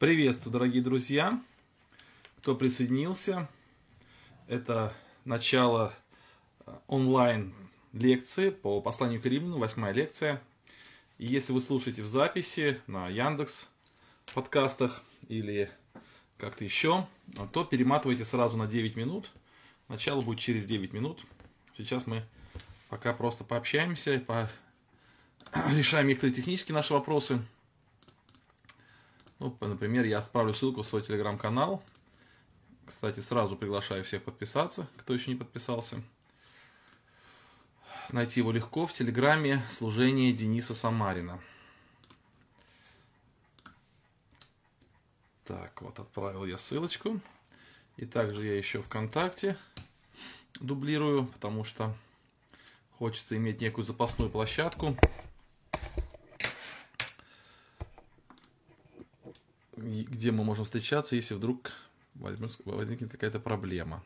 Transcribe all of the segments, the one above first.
Приветствую, дорогие друзья, кто присоединился. Это начало э, онлайн лекции по посланию к Римляну, восьмая лекция. И если вы слушаете в записи на Яндекс подкастах или как-то еще, то перематывайте сразу на 9 минут. Начало будет через 9 минут. Сейчас мы пока просто пообщаемся, по... решаем некоторые технические наши вопросы. Ну, например, я отправлю ссылку в свой телеграм-канал. Кстати, сразу приглашаю всех подписаться, кто еще не подписался. Найти его легко в телеграме «Служение Дениса Самарина». Так, вот отправил я ссылочку. И также я еще ВКонтакте дублирую, потому что хочется иметь некую запасную площадку где мы можем встречаться, если вдруг возникнет какая-то проблема.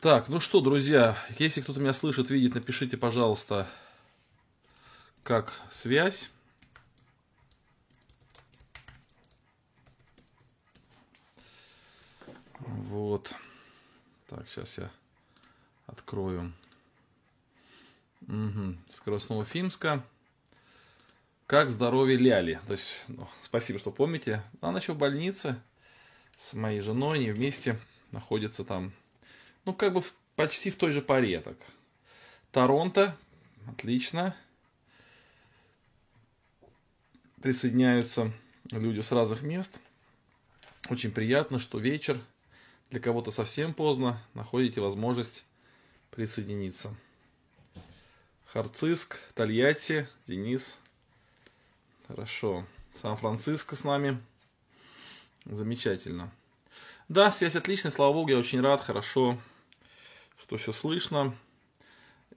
Так, ну что, друзья, если кто-то меня слышит, видит, напишите, пожалуйста, как связь. Вот. Так, сейчас я открою. Угу. Скоростного Фимска. Как здоровье Ляли? То есть, ну, спасибо, что помните. Она еще в больнице с моей женой, они вместе находятся там. Ну, как бы в, почти в той же паре так. Торонто, отлично. Присоединяются люди с разных мест. Очень приятно, что вечер, для кого-то совсем поздно, находите возможность присоединиться. Харциск, Тольятти, Денис, Хорошо. Сан-Франциско с нами. Замечательно. Да, связь отличная, слава богу, я очень рад, хорошо, что все слышно.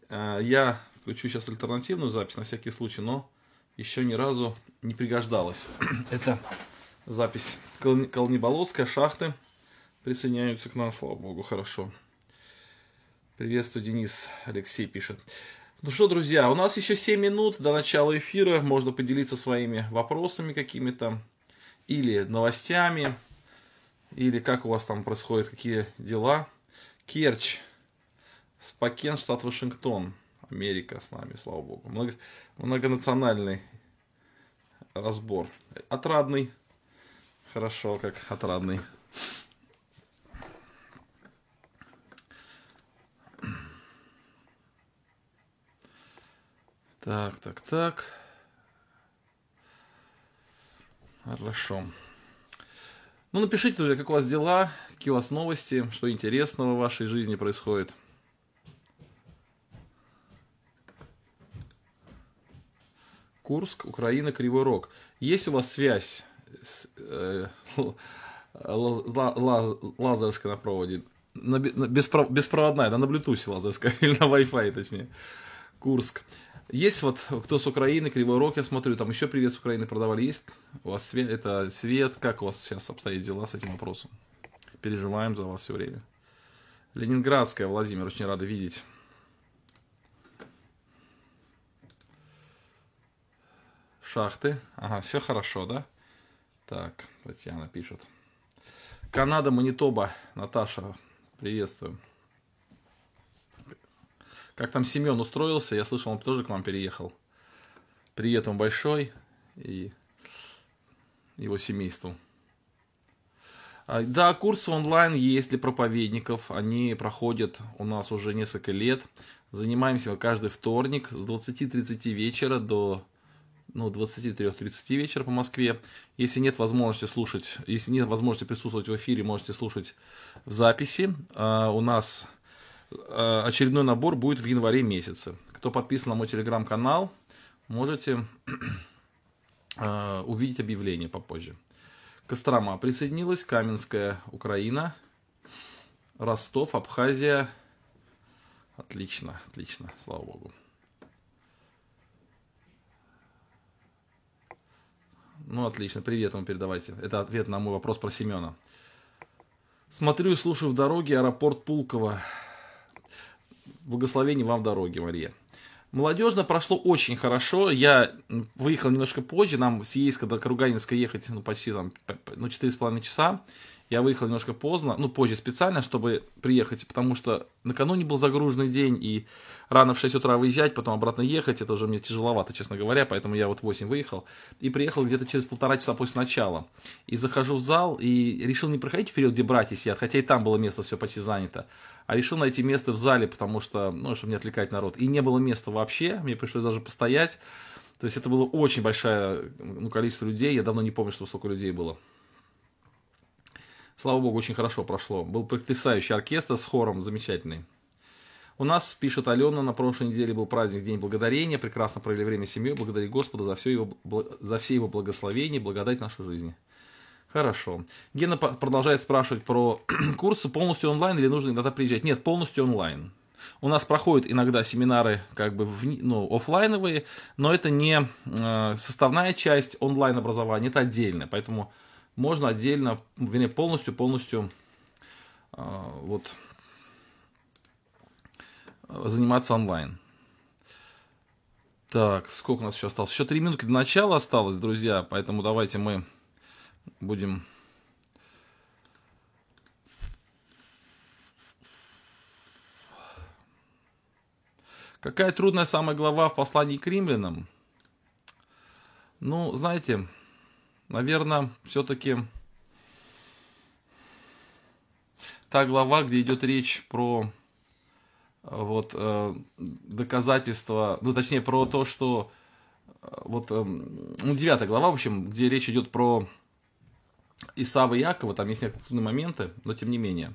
Э, я включу сейчас альтернативную запись на всякий случай, но еще ни разу не пригождалась. Это запись Колнеболотская, шахты присоединяются к нам, слава богу, хорошо. Приветствую, Денис Алексей пишет. Ну что, друзья, у нас еще 7 минут до начала эфира. Можно поделиться своими вопросами какими-то, или новостями, или как у вас там происходят, какие дела. Керчь, Спокен, штат Вашингтон, Америка с нами, слава богу. Много, многонациональный разбор. Отрадный. Хорошо, как отрадный. Так, так, так. Хорошо. Ну, напишите, друзья, как у вас дела, какие у вас новости, что интересного в вашей жизни происходит. Курск, Украина, Кривой Рог. Есть у вас связь с, э, лазерской на проводе? На, на, беспроводная, да, на Bluetooth лазерская, или на Wi-Fi, точнее. Курск. Есть вот, кто с Украины, Кривой Рог, я смотрю, там еще привет с Украины продавали. Есть у вас свет, это свет, как у вас сейчас обстоят дела с этим вопросом? Переживаем за вас все время. Ленинградская, Владимир, очень рада видеть. Шахты. Ага, все хорошо, да? Так, Татьяна пишет. Канада, Манитоба, Наташа, приветствую. Как там Семен устроился, я слышал, он тоже к вам переехал. Привет вам большой и его семейству. А, да, курсы онлайн есть для проповедников. Они проходят у нас уже несколько лет. Занимаемся каждый вторник с 20.30 вечера до ну, 23.30 вечера по Москве. Если нет возможности слушать, если нет возможности присутствовать в эфире, можете слушать в записи. Uh, у нас очередной набор будет в январе месяце. Кто подписан на мой телеграм-канал, можете э, увидеть объявление попозже. Кострома присоединилась, Каменская, Украина, Ростов, Абхазия. Отлично, отлично, слава богу. Ну, отлично, привет вам передавайте. Это ответ на мой вопрос про Семена. Смотрю и слушаю в дороге аэропорт Пулково. Благословений вам в дороге, Мария. Молодежно прошло очень хорошо. Я выехал немножко позже. Нам с Ейска до Каруганинска ехать ну, почти там, ну, 4,5 часа. Я выехал немножко поздно, ну, позже специально, чтобы приехать, потому что накануне был загруженный день, и рано в 6 утра выезжать, потом обратно ехать, это уже мне тяжеловато, честно говоря, поэтому я вот в 8 выехал, и приехал где-то через полтора часа после начала. И захожу в зал, и решил не проходить вперед, где братья сидят, хотя и там было место все почти занято, а решил найти место в зале, потому что, ну, чтобы не отвлекать народ. И не было места вообще, мне пришлось даже постоять, то есть это было очень большое ну, количество людей, я давно не помню, что столько людей было. Слава богу, очень хорошо прошло. Был потрясающий оркестр с хором, замечательный. У нас, пишет Алена, на прошлой неделе был праздник День Благодарения. Прекрасно провели время с семьей. Благодари Господа за все его, за все его благословения, благодать нашей жизни. Хорошо. Гена продолжает спрашивать про курсы полностью онлайн или нужно иногда приезжать. Нет, полностью онлайн. У нас проходят иногда семинары как бы в, ну, офлайновые, но это не э, составная часть онлайн образования, это отдельно. Поэтому можно отдельно, вернее, полностью, полностью а, вот заниматься онлайн. Так, сколько у нас еще осталось? Еще три минутки до начала осталось, друзья, поэтому давайте мы будем... Какая трудная самая глава в послании к римлянам? Ну, знаете, наверное, все-таки та глава, где идет речь про э, вот э, доказательства, ну точнее про то, что э, вот э, ну, девятая глава, в общем, где речь идет про Исава и Якова, там есть некоторые моменты, но тем не менее.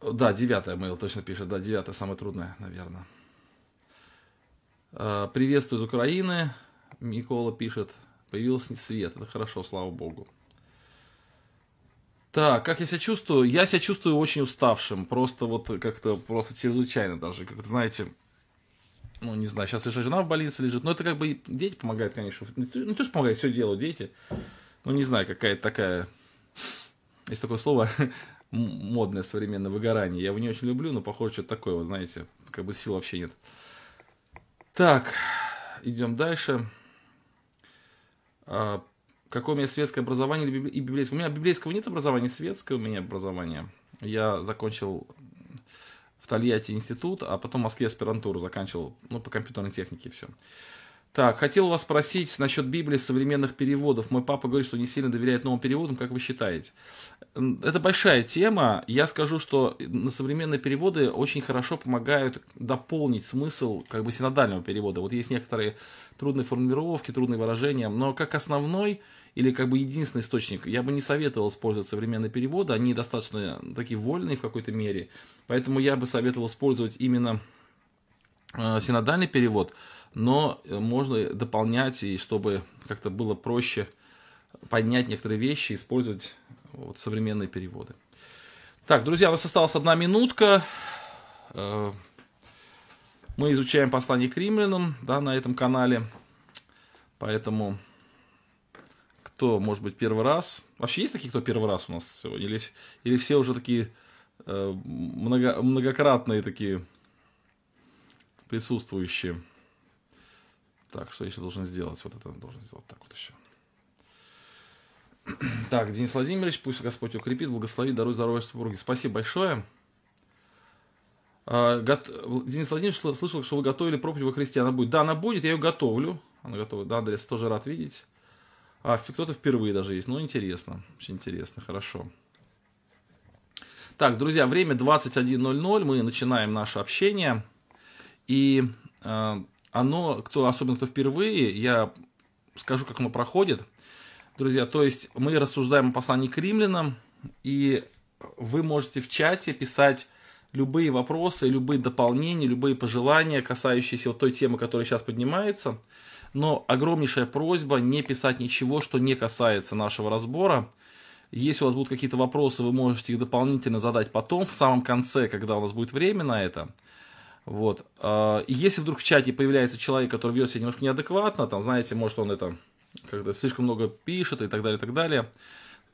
Да, девятая Мэйл точно пишет, да, девятая самая трудная, наверное. Приветствую из Украины, Микола пишет. Появился свет, это хорошо, слава богу. Так, как я себя чувствую? Я себя чувствую очень уставшим, просто вот как-то, просто чрезвычайно даже, как знаете, ну, не знаю, сейчас еще жена в больнице лежит, но это как бы дети помогают, конечно, ну, тоже помогают, все делают дети, ну, не знаю, какая-то такая, есть такое слово, модное современное выгорание, я его не очень люблю, но похоже, что-то такое, вот, знаете, как бы сил вообще нет. Так, идем дальше. А, какое у меня светское образование и библейское. У меня библейского нет образования, светское у меня образование. Я закончил в Тольятти институт, а потом в Москве аспирантуру заканчивал, ну, по компьютерной технике все. Так, хотел вас спросить насчет Библии современных переводов. Мой папа говорит, что не сильно доверяет новым переводам, как вы считаете? Это большая тема. Я скажу, что на современные переводы очень хорошо помогают дополнить смысл как бы синодального перевода. Вот есть некоторые трудные формулировки, трудные выражения, но как основной или как бы единственный источник, я бы не советовал использовать современные переводы, они достаточно такие вольные в какой-то мере, поэтому я бы советовал использовать именно э, синодальный перевод, но э, можно дополнять, и чтобы как-то было проще поднять некоторые вещи, использовать вот, современные переводы. Так, друзья, у нас осталась одна минутка. Э, мы изучаем послание к римлянам да, на этом канале. Поэтому, кто, может быть, первый раз... Вообще есть такие, кто первый раз у нас сегодня? Или, или все уже такие э, много, многократные такие присутствующие? Так, что еще должен сделать? Вот это должен сделать так вот еще. Так, Денис Владимирович, пусть Господь укрепит, благословит, дарует здоровье супруги. Спасибо большое. А, Денис Владимирович слышал, что вы готовили проповедь во Христе. Она будет. Да, она будет, я ее готовлю. Она готова. Да, Андрес тоже рад видеть. А, кто-то впервые даже есть. Ну, интересно. Очень интересно, хорошо. Так, друзья, время 21.00. Мы начинаем наше общение. И э, оно, кто, особенно кто впервые, я скажу, как оно проходит. Друзья, то есть мы рассуждаем о послании к римлянам, и вы можете в чате писать любые вопросы, любые дополнения, любые пожелания, касающиеся вот той темы, которая сейчас поднимается. Но огромнейшая просьба не писать ничего, что не касается нашего разбора. Если у вас будут какие-то вопросы, вы можете их дополнительно задать потом, в самом конце, когда у нас будет время на это. Вот. А, и если вдруг в чате появляется человек, который ведет себя немножко неадекватно, там, знаете, может он это когда слишком много пишет и так далее, и так далее,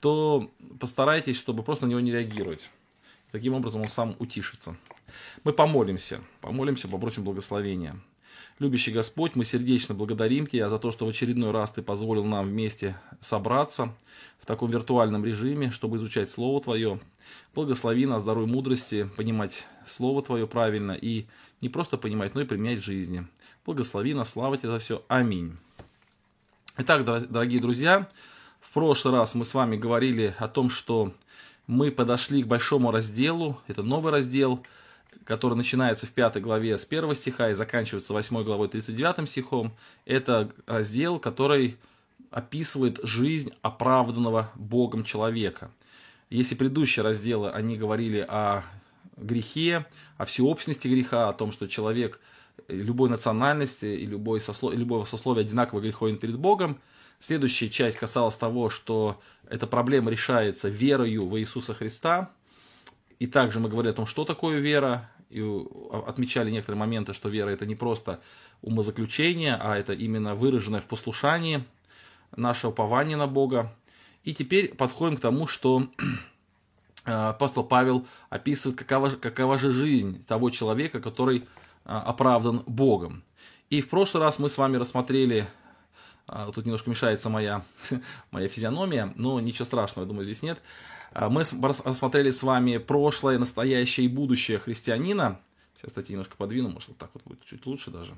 то постарайтесь, чтобы просто на него не реагировать. Таким образом он сам утишится. Мы помолимся, помолимся, попросим благословения. Любящий Господь, мы сердечно благодарим Тебя за то, что в очередной раз Ты позволил нам вместе собраться в таком виртуальном режиме, чтобы изучать Слово Твое. Благослови нас, даруй мудрости, понимать Слово Твое правильно и не просто понимать, но и применять в жизни. Благослови нас, слава Тебе за все. Аминь. Итак, дорогие друзья, в прошлый раз мы с вами говорили о том, что мы подошли к большому разделу, это новый раздел – который начинается в 5 главе с 1 стиха и заканчивается 8 главой 39 стихом, это раздел, который описывает жизнь оправданного Богом человека. Если предыдущие разделы, они говорили о грехе, о всеобщности греха, о том, что человек любой национальности и любой сослов... любого сословия одинаково греховен перед Богом, следующая часть касалась того, что эта проблема решается верою в Иисуса Христа, и также мы говорили о том, что такое вера, и отмечали некоторые моменты, что вера это не просто умозаключение, а это именно выраженное в послушании наше упование на Бога. И теперь подходим к тому, что апостол Павел описывает, какова, какова же жизнь того человека, который а, оправдан Богом. И в прошлый раз мы с вами рассмотрели, а, тут немножко мешается моя, моя физиономия, но ничего страшного, я думаю, здесь нет, а, мы рассмотрели с вами прошлое, настоящее и будущее христианина. Сейчас, кстати, немножко подвину, может, вот так вот будет чуть лучше даже.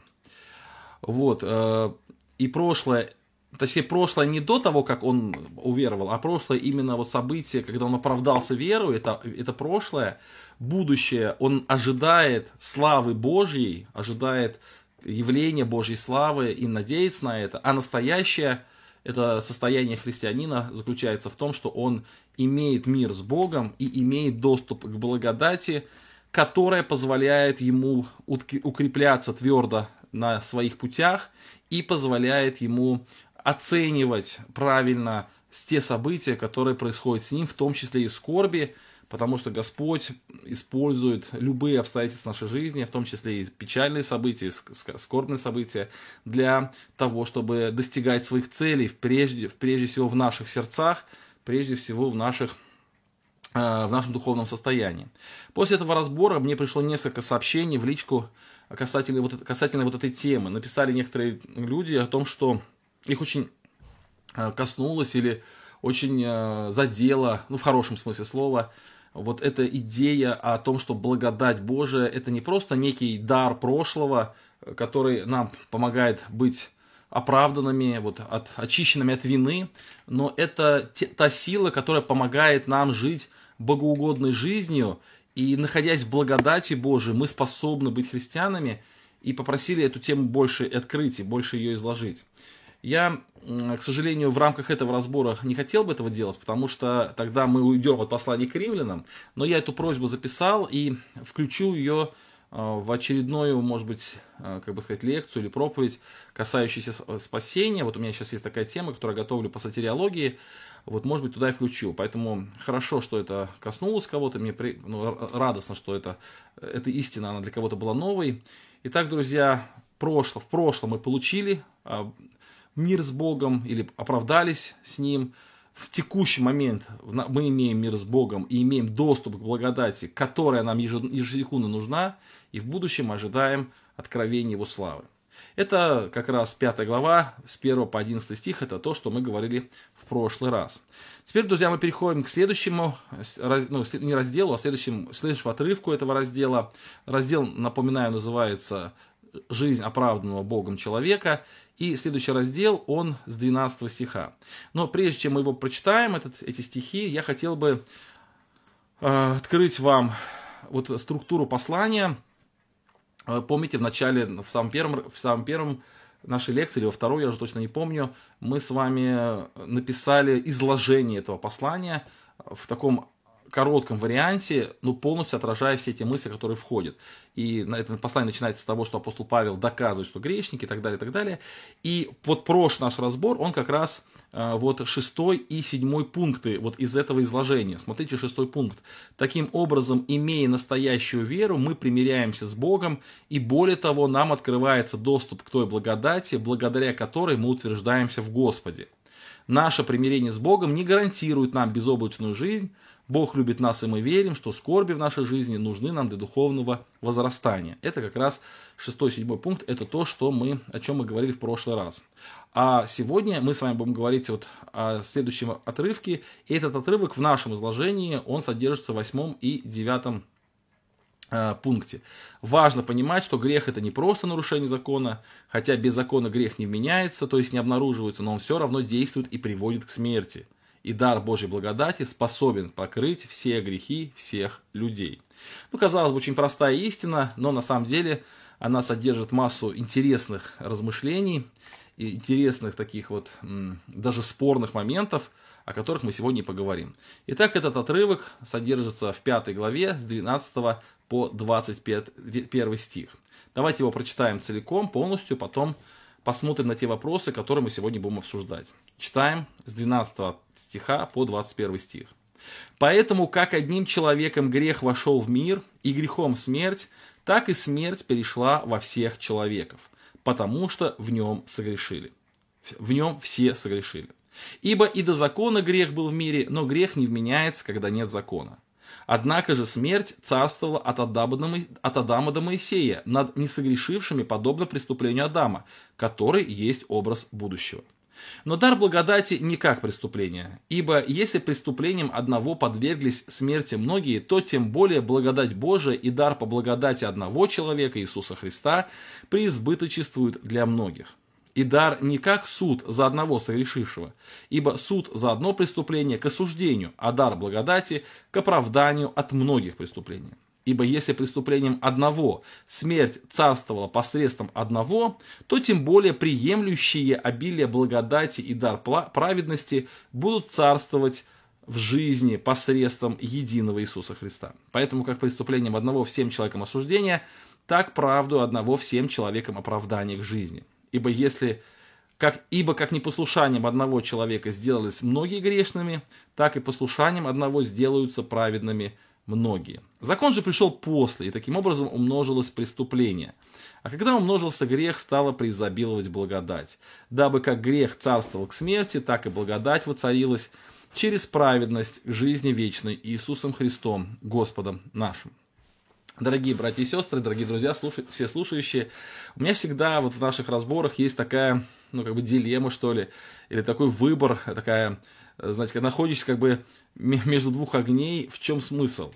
Вот. Э, и прошлое, точнее, прошлое не до того, как он уверовал, а прошлое именно вот событие, когда он оправдался верой, это, это прошлое. Будущее, он ожидает славы Божьей, ожидает явления Божьей славы и надеется на это. А настоящее – это состояние христианина заключается в том, что он имеет мир с Богом и имеет доступ к благодати, которая позволяет ему укрепляться твердо на своих путях и позволяет ему оценивать правильно те события, которые происходят с ним, в том числе и скорби, потому что Господь использует любые обстоятельства нашей жизни, в том числе и печальные события, скорбные события, для того, чтобы достигать своих целей, прежде, прежде всего в наших сердцах, прежде всего в, наших, э, в нашем духовном состоянии. После этого разбора мне пришло несколько сообщений в личку касательно вот, касательно вот этой темы. Написали некоторые люди о том, что их очень э, коснулось или очень э, задело, ну в хорошем смысле слова, вот эта идея о том, что благодать Божия это не просто некий дар прошлого, который нам помогает быть оправданными, вот, от, очищенными от вины, но это те, та сила, которая помогает нам жить богоугодной жизнью, и находясь в благодати Божией, мы способны быть христианами, и попросили эту тему больше открыть и больше ее изложить. Я, к сожалению, в рамках этого разбора не хотел бы этого делать, потому что тогда мы уйдем от послания к римлянам, но я эту просьбу записал и включу ее в очередную, может быть, а, как бы сказать, лекцию или проповедь, касающуюся спасения. Вот у меня сейчас есть такая тема, которую я готовлю по сатериологии. Вот, может быть, туда и включу. Поэтому хорошо, что это коснулось кого-то. Мне при... ну, радостно, что это, эта истина, она для кого-то была новой. Итак, друзья, прошло, в прошлом мы получили мир с Богом или оправдались с Ним. В текущий момент мы имеем мир с Богом и имеем доступ к благодати, которая нам ежесекундно нужна, и в будущем ожидаем откровения Его славы. Это как раз 5 глава, с 1 по 11 стих, это то, что мы говорили в прошлый раз. Теперь, друзья, мы переходим к следующему, ну, не разделу, а следующему, следующему отрывку этого раздела. Раздел, напоминаю, называется «Жизнь оправданного Богом человека». И следующий раздел, он с 12 стиха. Но прежде чем мы его прочитаем, этот, эти стихи, я хотел бы э, открыть вам вот структуру послания. Э, помните, в начале, в самом первом, в самом первом нашей лекции, или во второй, я уже точно не помню, мы с вами написали изложение этого послания в таком коротком варианте, ну, полностью отражая все эти мысли, которые входят. И это послание начинается с того, что апостол Павел доказывает, что грешники и так далее, и так далее. И под прошлый наш разбор, он как раз э, вот шестой и седьмой пункты вот из этого изложения. Смотрите, шестой пункт. Таким образом, имея настоящую веру, мы примиряемся с Богом, и более того, нам открывается доступ к той благодати, благодаря которой мы утверждаемся в Господе. Наше примирение с Богом не гарантирует нам безоблачную жизнь. Бог любит нас, и мы верим, что скорби в нашей жизни нужны нам для духовного возрастания. Это как раз шестой, седьмой пункт. Это то, что мы, о чем мы говорили в прошлый раз. А сегодня мы с вами будем говорить вот о следующем отрывке. И этот отрывок в нашем изложении, он содержится в восьмом и девятом пункте. Важно понимать, что грех это не просто нарушение закона, хотя без закона грех не вменяется, то есть не обнаруживается, но он все равно действует и приводит к смерти. И дар Божьей благодати способен покрыть все грехи всех людей. Ну, казалось бы, очень простая истина, но на самом деле она содержит массу интересных размышлений, и интересных таких вот даже спорных моментов, о которых мы сегодня и поговорим. Итак, этот отрывок содержится в пятой главе с 12 по 21 стих. Давайте его прочитаем целиком, полностью, потом посмотрим на те вопросы, которые мы сегодня будем обсуждать. Читаем с 12 стиха по 21 стих. «Поэтому, как одним человеком грех вошел в мир, и грехом смерть, так и смерть перешла во всех человеков, потому что в нем согрешили». В нем все согрешили. «Ибо и до закона грех был в мире, но грех не вменяется, когда нет закона». Однако же смерть царствовала от Адама, от Адама до Моисея над несогрешившими подобно преступлению Адама, который есть образ будущего. Но дар благодати не как преступление, ибо если преступлением одного подверглись смерти многие, то тем более благодать Божия и дар по благодати одного человека, Иисуса Христа, преизбыточествуют для многих и дар не как суд за одного согрешившего, ибо суд за одно преступление к осуждению, а дар благодати к оправданию от многих преступлений. Ибо если преступлением одного смерть царствовала посредством одного, то тем более приемлющие обилие благодати и дар праведности будут царствовать в жизни посредством единого Иисуса Христа. Поэтому как преступлением одного всем человекам осуждения, так правду одного всем человекам оправдания к жизни. Ибо если как, ибо как непослушанием одного человека сделались многие грешными, так и послушанием одного сделаются праведными многие. Закон же пришел после, и таким образом умножилось преступление. А когда умножился грех, стало преизобиловать благодать. Дабы как грех царствовал к смерти, так и благодать воцарилась через праведность к жизни вечной Иисусом Христом, Господом нашим. Дорогие братья и сестры, дорогие друзья, слушай, все слушающие, у меня всегда вот в наших разборах есть такая, ну, как бы дилемма, что ли, или такой выбор, такая, знаете, когда находишься как бы между двух огней, в чем смысл?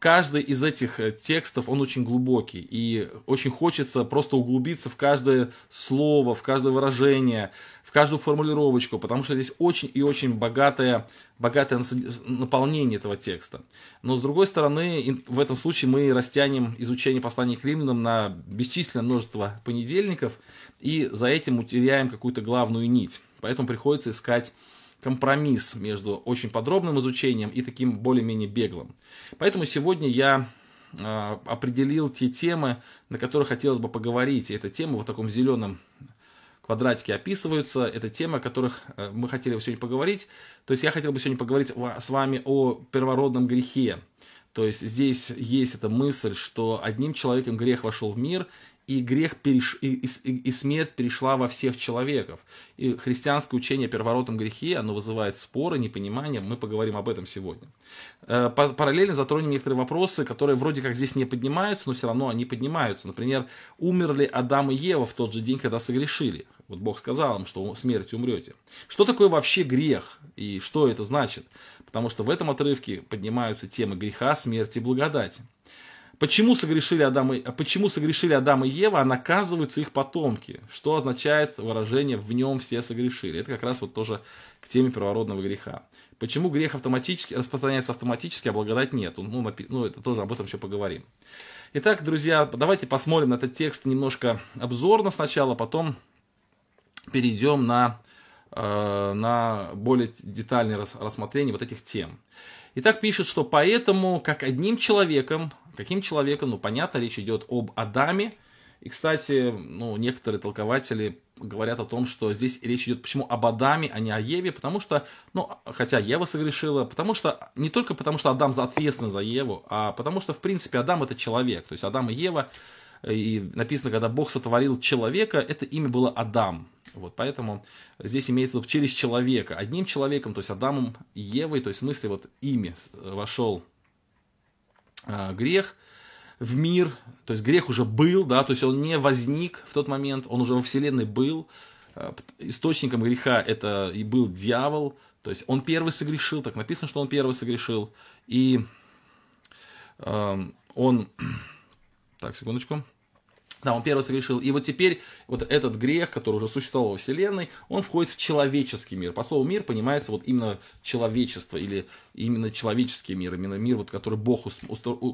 Каждый из этих э, текстов, он очень глубокий, и очень хочется просто углубиться в каждое слово, в каждое выражение, в каждую формулировочку, потому что здесь очень и очень богатое, богатое наполнение этого текста. Но с другой стороны, в этом случае мы растянем изучение послания к римлянам на бесчисленное множество понедельников, и за этим утеряем какую-то главную нить. Поэтому приходится искать компромисс между очень подробным изучением и таким более-менее беглым. Поэтому сегодня я а, определил те темы, на которые хотелось бы поговорить. И эта тема в таком зеленом квадратике описываются. Это темы, о которых э, мы хотели бы сегодня поговорить. То есть я хотел бы сегодня поговорить с вами о первородном грехе. То есть здесь есть эта мысль, что одним человеком грех вошел в мир, и грех переш... и, и, и смерть перешла во всех человеков. И христианское учение о первородном грехе, оно вызывает споры, непонимание, мы поговорим об этом сегодня. Э, параллельно затронем некоторые вопросы, которые вроде как здесь не поднимаются, но все равно они поднимаются. Например, умерли Адам и Ева в тот же день, когда согрешили? Вот Бог сказал им, что смертью умрете. Что такое вообще грех и что это значит? Потому что в этом отрывке поднимаются темы греха, смерти и благодати. Почему согрешили, Адам и, почему согрешили Адам и Ева, а наказываются их потомки? Что означает выражение «в нем все согрешили»? Это как раз вот тоже к теме первородного греха. Почему грех автоматически распространяется автоматически, а благодать нет? Ну, напи- ну, это тоже об этом еще поговорим. Итак, друзья, давайте посмотрим на этот текст немножко обзорно сначала, потом перейдем на, э, на более детальное рассмотрение вот этих тем. Итак, пишет, что поэтому, как одним человеком Каким человеком? Ну, понятно, речь идет об Адаме. И, кстати, ну, некоторые толкователи говорят о том, что здесь речь идет почему об Адаме, а не о Еве, потому что, ну, хотя Ева согрешила, потому что, не только потому, что Адам ответственен за Еву, а потому что, в принципе, Адам это человек, то есть Адам и Ева, и написано, когда Бог сотворил человека, это имя было Адам. Вот, поэтому здесь имеется в виду через человека. Одним человеком, то есть Адамом и Евой, то есть в смысле вот ими вошел э, грех в мир, то есть грех уже был, да, то есть он не возник в тот момент, он уже во вселенной был. Э, источником греха это и был дьявол, то есть он первый согрешил, так написано, что он первый согрешил, и э, он, так секундочку, да, он первый согрешил. И вот теперь вот этот грех, который уже существовал во Вселенной, он входит в человеческий мир. По слову мир понимается вот именно человечество или именно человеческий мир, именно мир, вот, который, Бог,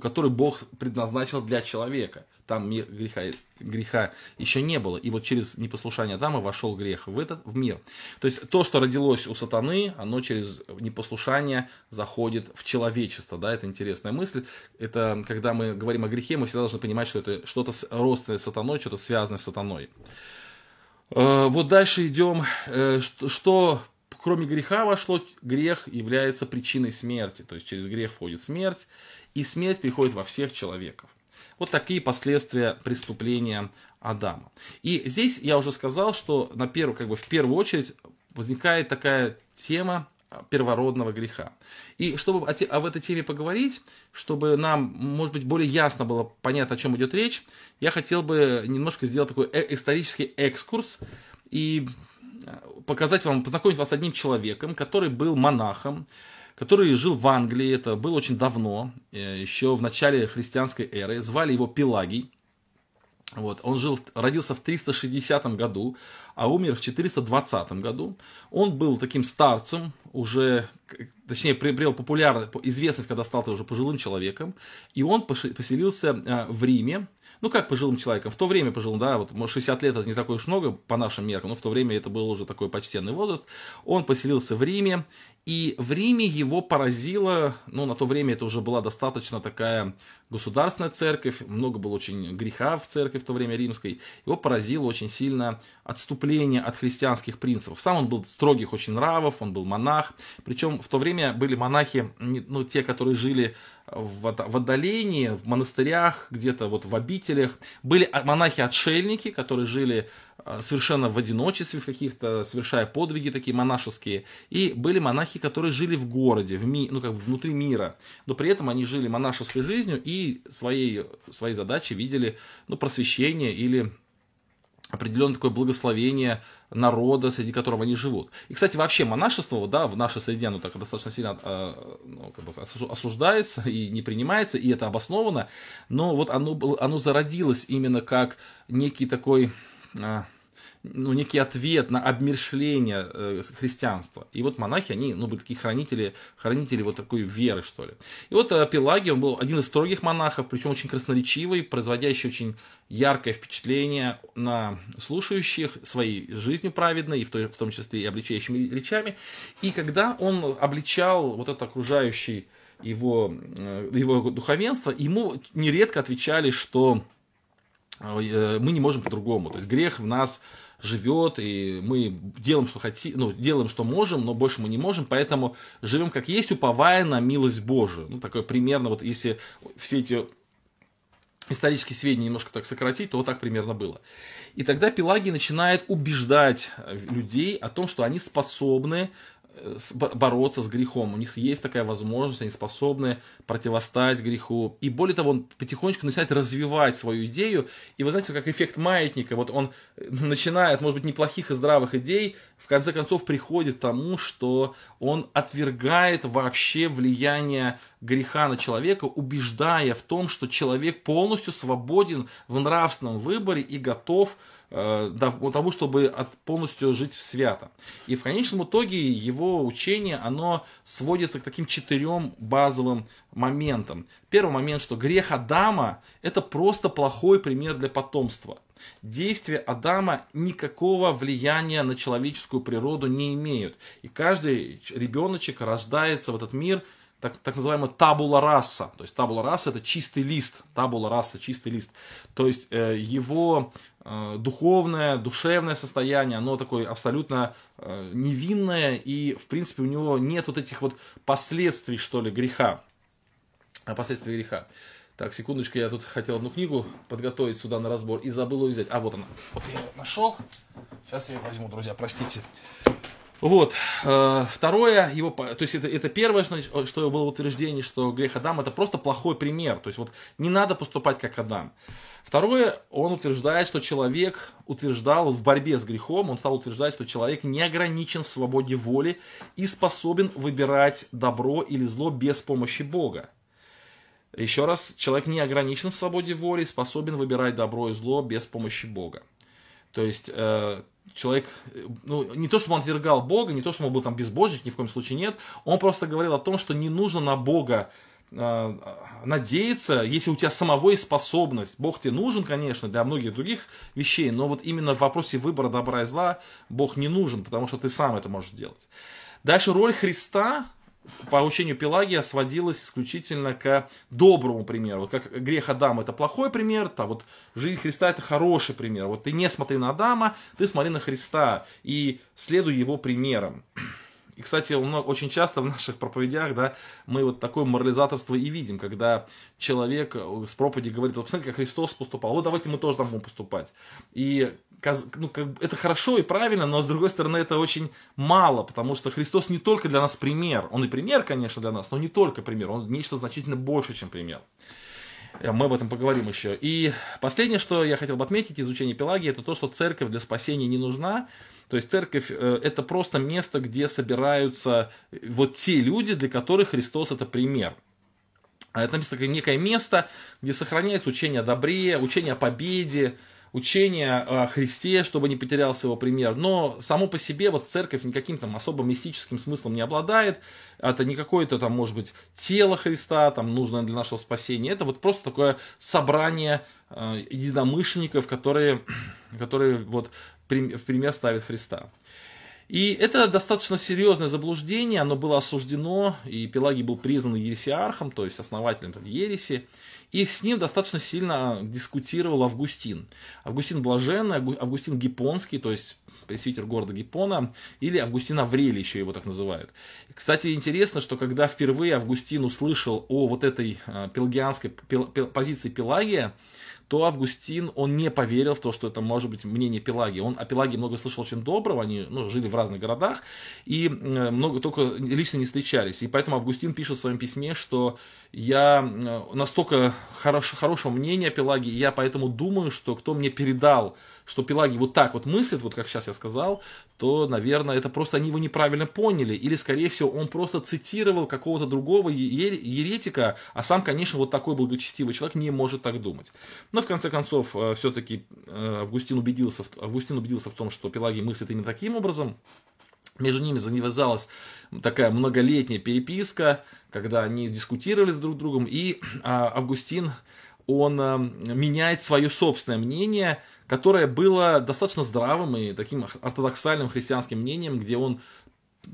который Бог предназначил для человека. Там мир греха, греха еще не было. И вот через непослушание Адама вошел грех в этот в мир. То есть то, что родилось у сатаны, оно через непослушание заходит в человечество. Да, это интересная мысль. Это когда мы говорим о грехе, мы всегда должны понимать, что это что-то родственное с сатаной, что-то связанное с сатаной. Э, вот дальше идем. Э, что кроме греха вошло, грех является причиной смерти. То есть через грех входит смерть, и смерть приходит во всех человеков. Вот такие последствия преступления Адама. И здесь я уже сказал, что на первую, как бы в первую очередь возникает такая тема первородного греха. И чтобы об этой теме поговорить, чтобы нам, может быть, более ясно было понятно, о чем идет речь, я хотел бы немножко сделать такой э, исторический экскурс и показать вам, познакомить вас с одним человеком, который был монахом, который жил в Англии, это было очень давно, э, еще в начале христианской эры, звали его Пелагий. Вот, он жил, родился в 360 году, а умер в 420 году. Он был таким старцем, уже, точнее, приобрел популярность, известность, когда стал уже пожилым человеком. И он поселился э, в Риме, ну, как пожилым человеком, в то время пожилым, да, вот 60 лет это не такое уж много по нашим меркам, но в то время это был уже такой почтенный возраст. Он поселился в Риме, и в Риме его поразило, ну, на то время это уже была достаточно такая государственная церковь, много было очень греха в церкви в то время римской, его поразило очень сильно отступление от христианских принципов. Сам он был строгих очень нравов, он был монах, причем в то время были монахи, ну, те, которые жили в, отдалении, в монастырях, где-то вот в обителях. Были монахи-отшельники, которые жили а, совершенно в одиночестве, в каких-то, совершая подвиги такие монашеские. И были монахи, которые жили в городе, в ми, ну, как бы внутри мира. Но при этом они жили монашеской жизнью и своей, своей задачей видели ну, просвещение или определенное такое благословение народа, среди которого они живут. И, кстати, вообще монашество, да, в нашей среде оно так достаточно сильно э, ну, как бы осуждается и не принимается, и это обосновано, но вот оно, оно зародилось именно как некий такой э, ну, некий ответ на обмершление э, христианства. И вот монахи, они, ну, были такие хранители, хранители вот такой веры, что ли. И вот э, Пелагий, он был один из строгих монахов, причем очень красноречивый, производящий очень яркое впечатление на слушающих своей жизнью праведной, и в, той, в том числе и обличающими речами. И когда он обличал вот это окружающее его, э, его духовенство, ему нередко отвечали, что э, мы не можем по-другому. То есть грех в нас живет, и мы делаем, что хотим, ну, делаем, что можем, но больше мы не можем, поэтому живем как есть, уповая на милость Божию. Ну, такое примерно, вот если все эти исторические сведения немножко так сократить, то вот так примерно было. И тогда Пелагий начинает убеждать людей о том, что они способны бороться с грехом. У них есть такая возможность, они способны противостоять греху. И более того, он потихонечку начинает развивать свою идею. И вы знаете, как эффект маятника, вот он начинает, может быть, неплохих и здравых идей, в конце концов приходит к тому, что он отвергает вообще влияние греха на человека, убеждая в том, что человек полностью свободен в нравственном выборе и готов Э, тому, чтобы от, полностью жить в свято. И в конечном итоге его учение, оно сводится к таким четырем базовым моментам. Первый момент, что грех Адама – это просто плохой пример для потомства. Действия Адама никакого влияния на человеческую природу не имеют. И каждый ребеночек рождается в этот мир так, так называемая табула раса. То есть табула раса это чистый лист. Табула раса чистый лист. То есть э, его Э, духовное, душевное состояние, оно такое абсолютно э, невинное, и, в принципе, у него нет вот этих вот последствий, что ли, греха. Последствий греха. Так, секундочку, я тут хотел одну книгу подготовить сюда на разбор и забыл ее взять. А, вот она. Вот я ее нашел. Сейчас я ее возьму, друзья, простите. Вот. Э, второе, его, то есть это, это первое, что, что было утверждение, что грех Адам это просто плохой пример. То есть вот не надо поступать как Адам. Второе, он утверждает, что человек утверждал в борьбе с грехом, он стал утверждать, что человек не ограничен в свободе воли и способен выбирать добро или зло без помощи Бога. Еще раз, человек не ограничен в свободе воли, способен выбирать добро и зло без помощи Бога. То есть э, человек, ну, не то, чтобы он отвергал Бога, не то, чтобы он был там безбожник, ни в коем случае нет, он просто говорил о том, что не нужно на Бога э, надеяться, если у тебя самого есть способность. Бог тебе нужен, конечно, для многих других вещей, но вот именно в вопросе выбора добра и зла Бог не нужен, потому что ты сам это можешь делать. Дальше роль Христа по учению Пелагия сводилась исключительно к доброму примеру. Вот как грех Адама это плохой пример, то вот жизнь Христа это хороший пример. Вот ты не смотри на Адама, ты смотри на Христа и следуй его примерам. И, кстати, очень часто в наших проповедях, да, мы вот такое морализаторство и видим, когда человек с проповеди говорит, вот посмотрите, как Христос поступал, вот давайте мы тоже там будем поступать. И ну, как, это хорошо и правильно, но с другой стороны это очень мало, потому что Христос не только для нас пример, он и пример, конечно, для нас, но не только пример, он нечто значительно больше, чем пример. Э, мы об этом поговорим еще. И последнее, что я хотел бы отметить из учения Пелагии, это то, что церковь для спасения не нужна. То есть церковь э, это просто место, где собираются вот те люди, для которых Христос это пример. А это место, некое место, где сохраняется учение о добре, учение о победе, учение о Христе, чтобы не потерялся его пример. Но само по себе вот церковь никаким там особо мистическим смыслом не обладает. Это не какое-то там, может быть, тело Христа, там, нужное для нашего спасения. Это вот просто такое собрание э, единомышленников, которые, которые вот в пример ставят Христа. И это достаточно серьезное заблуждение, оно было осуждено, и Пелагий был признан ересиархом, то есть основателем этой ереси, и с ним достаточно сильно дискутировал Августин. Августин Блаженный, Августин Гипонский, то есть пресвитер города Гиппона, или Августин Аврелий еще его так называют. Кстати, интересно, что когда впервые Августин услышал о вот этой а, пелагианской позиции Пелагия, то Августин, он не поверил в то, что это может быть мнение Пелагии. Он о Пелагии много слышал очень доброго, они ну, жили в разных городах, и много только лично не встречались. И поэтому Августин пишет в своем письме, что я настолько хорош, хорошего мнения о Пелагии, я поэтому думаю, что кто мне передал что Пелагий вот так вот мыслит, вот как сейчас я сказал, то, наверное, это просто они его неправильно поняли. Или, скорее всего, он просто цитировал какого-то другого еретика, а сам, конечно, вот такой благочестивый человек не может так думать. Но, в конце концов, э, все-таки э, Августин убедился, Августин убедился в том, что Пелагий мыслит именно таким образом. Между ними завязалась такая многолетняя переписка, когда они дискутировали с друг другом, и а, Августин, он э, меняет свое собственное мнение – которое было достаточно здравым и таким ортодоксальным христианским мнением, где он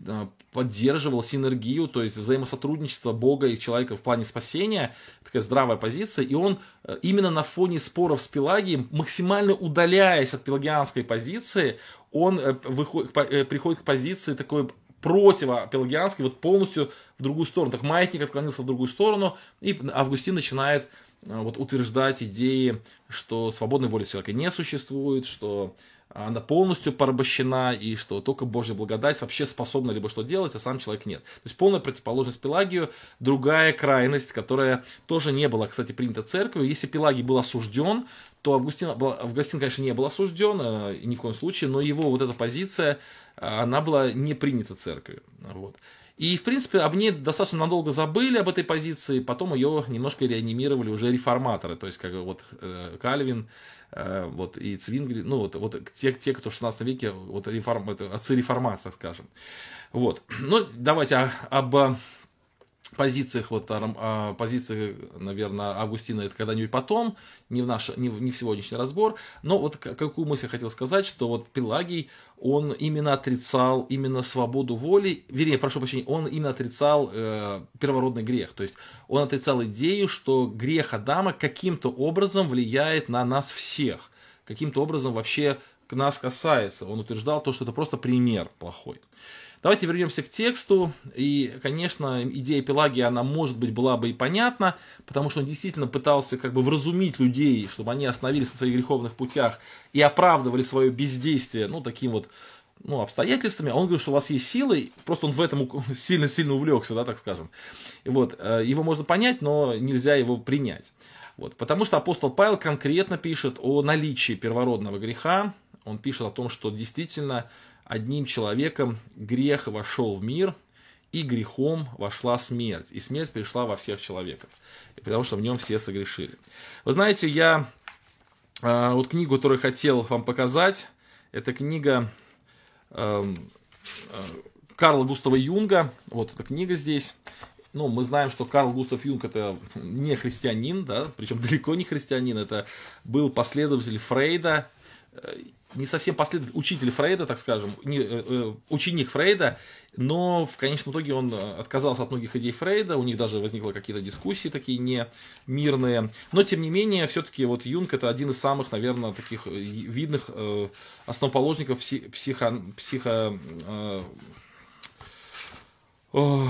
э, поддерживал синергию, то есть взаимосотрудничество Бога и человека в плане спасения, такая здравая позиция, и он э, именно на фоне споров с Пелагием, максимально удаляясь от пелагианской позиции, он э, выходит, приходит к позиции такой противопелагианской, вот полностью в другую сторону. Так маятник отклонился в другую сторону, и Августин начинает Э, вот, утверждать идеи, что свободной воли человека не существует, что она полностью порабощена, и что только Божья благодать вообще способна либо что делать, а сам человек нет. То есть полная противоположность Пелагию, другая крайность, которая тоже не была, кстати, принята церковью. Если Пелагий был осужден, то Августин, Августин, конечно, не был осужден э, ни в коем случае, но его вот эта позиция, э, она была не принята церковью. Вот. И, в принципе, об ней достаточно надолго забыли, об этой позиции, потом ее немножко реанимировали уже реформаторы, то есть, как вот э, Кальвин, э, вот и Цвингли, ну, вот, вот те, те, кто в 16 веке, вот реформ, это, отцы реформации, так скажем. Вот. Ну, давайте о, об позициях, вот о позиции, наверное, Августина это когда-нибудь потом, не в, наш, не, в, не в сегодняшний разбор, но вот какую мысль я хотел сказать, что вот Пелагий, он именно отрицал именно свободу воли, вернее, прошу прощения, он именно отрицал э, первородный грех, то есть он отрицал идею, что грех Адама каким-то образом влияет на нас всех, каким-то образом вообще нас касается. Он утверждал то, что это просто пример плохой. Давайте вернемся к тексту. И, конечно, идея Пелагии, она, может быть, была бы и понятна, потому что он действительно пытался как бы вразумить людей, чтобы они остановились на своих греховных путях и оправдывали свое бездействие, ну, таким вот ну, обстоятельствами, а он говорит, что у вас есть силы, просто он в этом сильно-сильно увлекся, да, так скажем. И вот, э, его можно понять, но нельзя его принять. Вот, потому что апостол Павел конкретно пишет о наличии первородного греха, он пишет о том, что действительно одним человеком грех вошел в мир, и грехом вошла смерть. И смерть пришла во всех человеков, потому что в нем все согрешили. Вы знаете, я э, вот книгу, которую хотел вам показать, это книга э, Карла Густава Юнга. Вот эта книга здесь. Ну, мы знаем, что Карл Густав Юнг это не христианин, да, причем далеко не христианин, это был последователь Фрейда, э, не совсем последователь, учитель Фрейда, так скажем, не, э, э, ученик Фрейда, но в конечном итоге он отказался от многих идей Фрейда, у них даже возникли какие-то дискуссии такие не мирные, но тем не менее, все-таки вот Юнг это один из самых, наверное, таких видных э, основоположников пси, психо, психо э, э,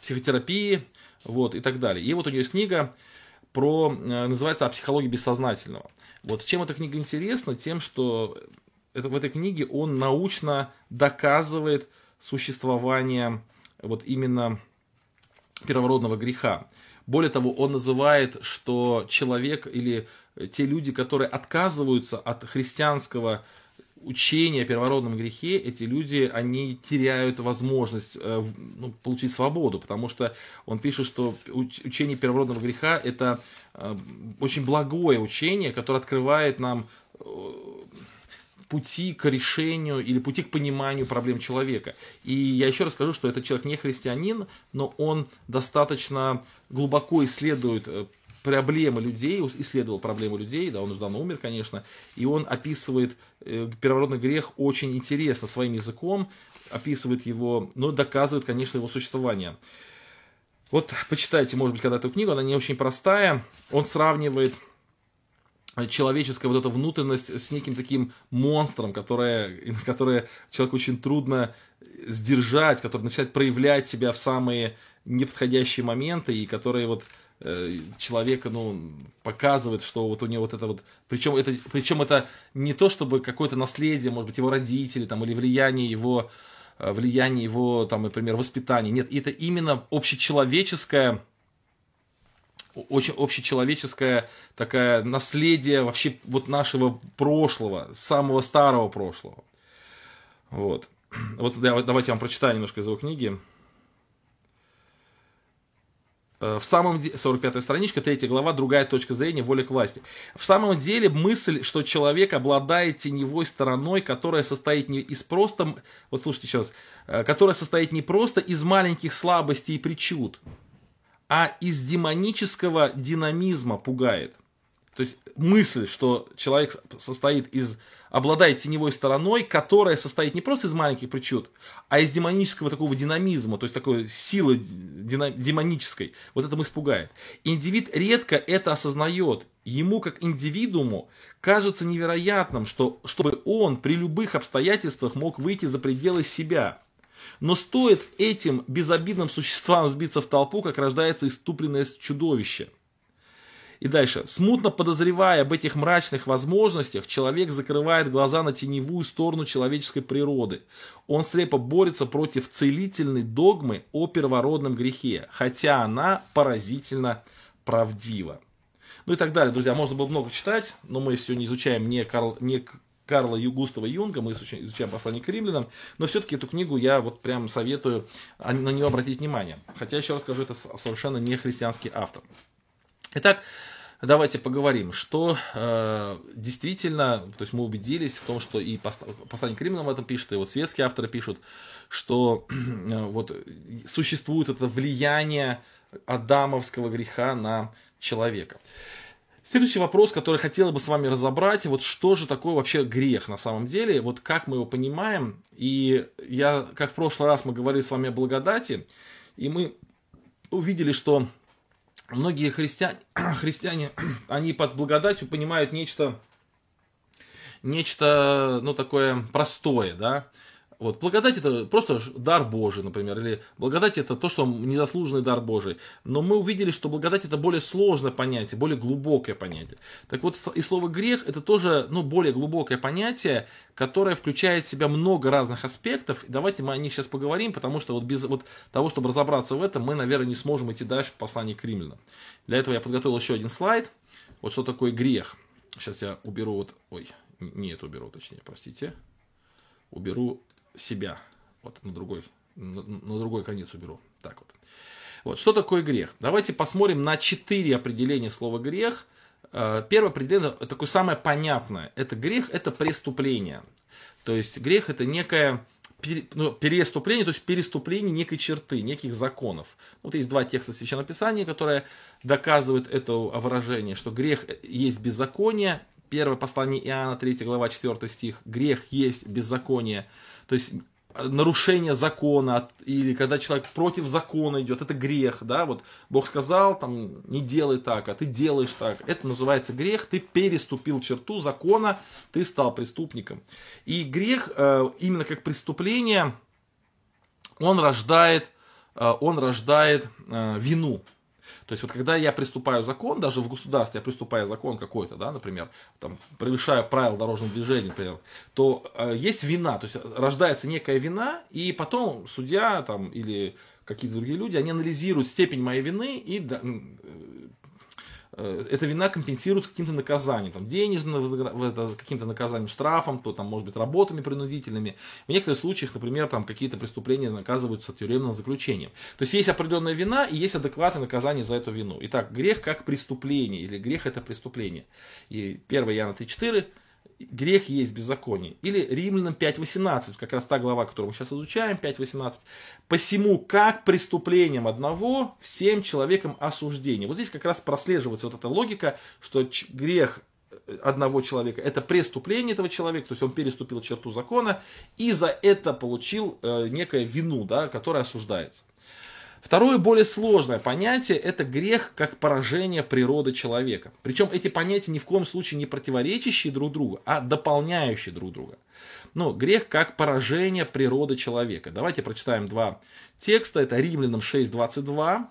психотерапии, вот, и так далее. И вот у него есть книга про, э, называется «О психологии бессознательного». Вот чем эта книга интересна? Тем, что это, в этой книге он научно доказывает существование вот именно первородного греха. Более того, он называет, что человек или те люди, которые отказываются от христианского учения о первородном грехе, эти люди, они теряют возможность э, ну, получить свободу, потому что он пишет, что учение первородного греха это э, очень благое учение, которое открывает нам э, пути к решению или пути к пониманию проблем человека. И я еще раз скажу, что этот человек не христианин, но он достаточно глубоко исследует проблемы людей, исследовал проблемы людей, да, он уже давно умер, конечно, и он описывает э, первородный грех очень интересно своим языком, описывает его, но доказывает, конечно, его существование. Вот почитайте, может быть, когда эту книгу, она не очень простая, он сравнивает человеческая вот эта внутренность с неким таким монстром, которое, которое человеку очень трудно сдержать, который начинает проявлять себя в самые неподходящие моменты, и которые вот Э, человека, ну, показывает, что вот у него вот это вот, причем это, причем это не то, чтобы какое-то наследие, может быть, его родители, там, или влияние его, э, влияние его, там, например, воспитания, нет, это именно общечеловеческое, очень общечеловеческое такое наследие вообще вот нашего прошлого, самого старого прошлого. Вот. Вот давайте я вам прочитаю немножко из его книги. Э, в самом деле, 45 страничка, 3 глава, другая точка зрения, воля к власти. В самом деле мысль, что человек обладает теневой стороной, которая состоит не из просто, вот слушайте сейчас, э, которая состоит не просто из маленьких слабостей и причуд, а из демонического динамизма пугает. То есть мысль, что человек состоит из обладает теневой стороной, которая состоит не просто из маленьких причуд, а из демонического такого динамизма, то есть такой силы демонической. Вот это мы испугает. Индивид редко это осознает. Ему, как индивидууму, кажется невероятным, что, чтобы он при любых обстоятельствах мог выйти за пределы себя. Но стоит этим безобидным существам сбиться в толпу, как рождается иступленное чудовище – и дальше. Смутно подозревая об этих мрачных возможностях, человек закрывает глаза на теневую сторону человеческой природы. Он слепо борется против целительной догмы о первородном грехе, хотя она поразительно правдива. Ну и так далее, друзья. Можно было много читать, но мы сегодня изучаем не, Карл, не Карла Югустова Юнга, мы изучаем, послание к римлянам, но все-таки эту книгу я вот прям советую на нее обратить внимание. Хотя, еще раз скажу, это совершенно не христианский автор. Итак, давайте поговорим, что э, действительно, то есть мы убедились в том, что и послание к римлянам об этом пишет, и вот светские авторы пишут, что э, вот существует это влияние адамовского греха на человека. Следующий вопрос, который хотела бы с вами разобрать, вот что же такое вообще грех на самом деле, вот как мы его понимаем, и я, как в прошлый раз мы говорили с вами о благодати, и мы увидели, что многие христиане, христиане, они под благодатью понимают нечто, нечто, ну, такое простое, да. Вот, благодать это просто дар Божий, например, или благодать это то, что незаслуженный дар Божий. Но мы увидели, что благодать это более сложное понятие, более глубокое понятие. Так вот, и слово грех это тоже, ну, более глубокое понятие, которое включает в себя много разных аспектов. Давайте мы о них сейчас поговорим, потому что вот без вот того, чтобы разобраться в этом, мы, наверное, не сможем идти дальше в послании к римлянам. Для этого я подготовил еще один слайд. Вот что такое грех. Сейчас я уберу вот, ой, не это уберу, точнее, простите. Уберу себя. Вот на другой, на, на другой конец уберу. Так вот. Вот, что такое грех? Давайте посмотрим на четыре определения слова грех. Э, первое определение, такое самое понятное, это грех, это преступление. То есть грех это некое ну, переступление, то есть переступление некой черты, неких законов. Вот есть два текста Священного Писания, которые доказывают это выражение, что грех есть беззаконие. Первое послание Иоанна, 3 глава, 4 стих. Грех есть беззаконие. То есть нарушение закона, или когда человек против закона идет, это грех, да, вот Бог сказал, там, не делай так, а ты делаешь так, это называется грех, ты переступил черту закона, ты стал преступником. И грех, э, именно как преступление, он рождает, э, он рождает э, вину, то есть вот когда я приступаю закон, даже в государстве я приступаю закон какой-то, да, например, там, превышаю правила дорожного движения, например, то э, есть вина, то есть рождается некая вина, и потом судья там, или какие-то другие люди, они анализируют степень моей вины и Э, эта вина компенсируется каким-то наказанием, там, денежным, каким-то наказанием, штрафом, то там, может быть, работами принудительными. В некоторых случаях, например, там какие-то преступления наказываются тюремным заключением. То есть есть определенная вина и есть адекватное наказание за эту вину. Итак, грех как преступление, или грех это преступление. И 1 Иоанна 3.4 грех есть беззаконие. Или Римлянам 5.18, как раз та глава, которую мы сейчас изучаем, 5.18. Посему, как преступлением одного, всем человекам осуждение. Вот здесь как раз прослеживается вот эта логика, что грех э, одного человека, это преступление этого человека, то есть он переступил черту закона и за это получил э, некое вину, да, которая осуждается. Второе, более сложное понятие, это грех как поражение природы человека. Причем эти понятия ни в коем случае не противоречащие друг другу, а дополняющие друг друга. Ну, грех как поражение природы человека. Давайте прочитаем два текста. Это Римлянам 6.22.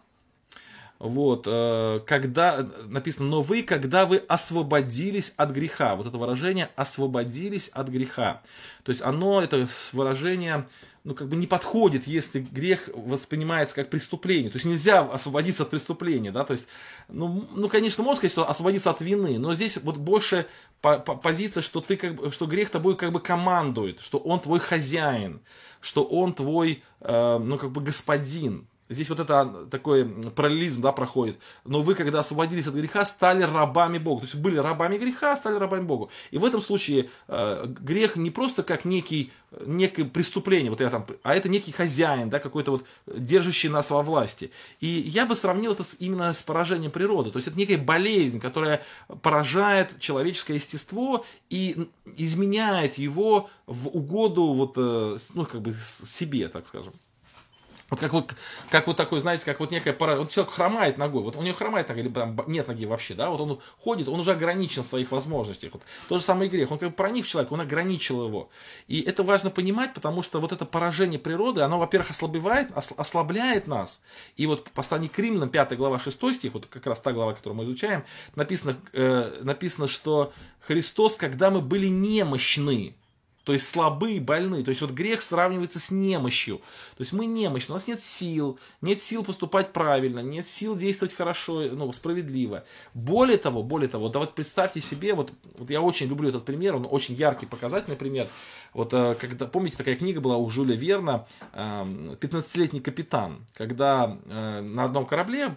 Вот, э, когда написано, но вы, когда вы освободились от греха, вот это выражение освободились от греха. То есть оно, это выражение ну, как бы не подходит, если грех воспринимается как преступление. То есть нельзя освободиться от преступления, да, то есть, ну, ну конечно, можно сказать, что освободиться от вины, но здесь вот больше по, по, позиция, что ты как бы, что грех тобой как бы командует, что он твой хозяин, что он твой, э, ну, как бы господин. Здесь вот это такой параллелизм да, проходит. Но вы, когда освободились от греха, стали рабами Бога. То есть были рабами греха, стали рабами Богу. И в этом случае э, грех не просто как некий, некое преступление, вот я там, а это некий хозяин, да, какой-то вот держащий нас во власти. И я бы сравнил это с, именно с поражением природы. То есть это некая болезнь, которая поражает человеческое естество и изменяет его в угоду вот, э, ну, как бы себе, так скажем. Вот как вот, как вот такой, знаете, как вот некая пара, вот человек хромает ногой, вот у него хромает нога, или там нет ноги вообще, да, вот он ходит, он уже ограничен в своих возможностях. Вот. То же самое грех, он как бы проник в человека, он ограничил его. И это важно понимать, потому что вот это поражение природы, оно, во-первых, ослабевает, ослабляет нас. И вот в послании к Римлянам, 5 глава, 6 стих, вот как раз та глава, которую мы изучаем, написано, э, написано, что Христос, когда мы были немощны, то есть слабые, больные. То есть вот грех сравнивается с немощью. То есть мы немощны, у нас нет сил, нет сил поступать правильно, нет сил действовать хорошо, ну, справедливо. Более того, более того, да вот представьте себе, вот, вот я очень люблю этот пример, он очень яркий, показательный пример. Вот э, когда, помните, такая книга была у Жюля Верна «15-летний капитан», когда э, на одном корабле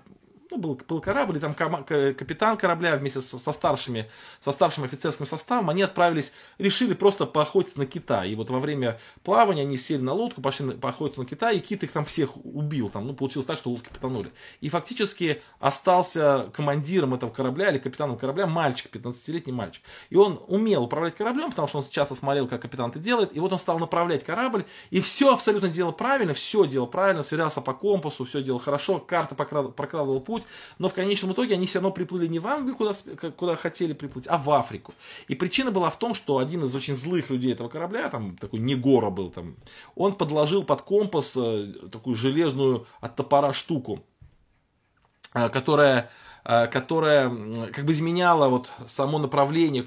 ну, был, был корабль, и там капитан корабля вместе со, со, старшими, со старшим офицерским составом, они отправились, решили просто поохотиться на кита. И вот во время плавания они сели на лодку, пошли поохотиться на кита, и кит их там всех убил. Там, ну, получилось так, что лодки потонули. И фактически остался командиром этого корабля или капитаном корабля мальчик, 15-летний мальчик. И он умел управлять кораблем, потому что он часто смотрел, как капитан это делает. И вот он стал направлять корабль, и все абсолютно делал правильно, все делал правильно, сверялся по компасу, все делал хорошо, карта прокладывал путь путь, но в конечном итоге они все равно приплыли не в Англию, куда, куда хотели приплыть, а в Африку. И причина была в том, что один из очень злых людей этого корабля, там такой Негора был там, он подложил под компас э, такую железную от топора штуку, э, которая которая как бы изменяла вот само направление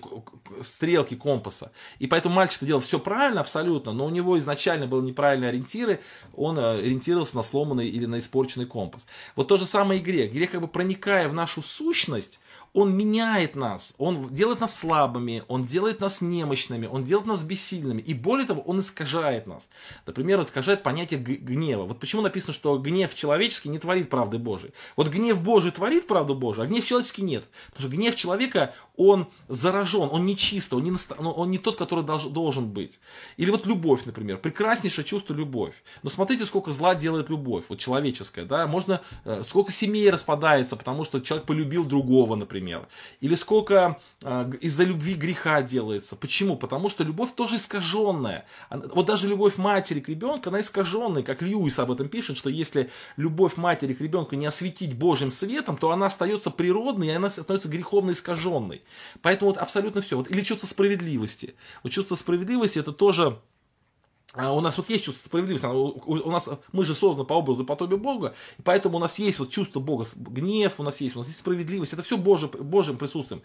стрелки компаса. И поэтому мальчик делал все правильно абсолютно, но у него изначально были неправильные ориентиры, он э, ориентировался на сломанный или на испорченный компас. Вот то же самое и грех. Грех как бы проникая в нашу сущность, он меняет нас, Он делает нас слабыми, Он делает нас немощными, Он делает нас бессильными. И более того, Он искажает нас. Например, искажает понятие гнева. Вот почему написано, что гнев человеческий не творит правды Божией. Вот гнев Божий творит правду Божию, а гнев человеческий нет. Потому что гнев человека, он заражен, он нечист, он не, наста... Он не тот, который долж... должен быть. Или вот любовь, например. Прекраснейшее чувство любовь. Но смотрите, сколько зла делает любовь, вот человеческая. Да? Можно, э, сколько семей распадается, потому что человек полюбил другого, например например. Или сколько э, из-за любви греха делается. Почему? Потому что любовь тоже искаженная. Вот даже любовь матери к ребенку, она искаженная. Как Льюис об этом пишет, что если любовь матери к ребенку не осветить Божьим светом, то она остается природной, и она становится греховно искаженной. Поэтому вот абсолютно все. Вот, или чувство справедливости. Вот чувство справедливости это тоже а у нас вот есть чувство справедливости, у нас, мы же созданы по образу и подобию Бога, и поэтому у нас есть вот чувство Бога, гнев у нас есть, у нас есть справедливость, это все Божье, Божьим присутствием.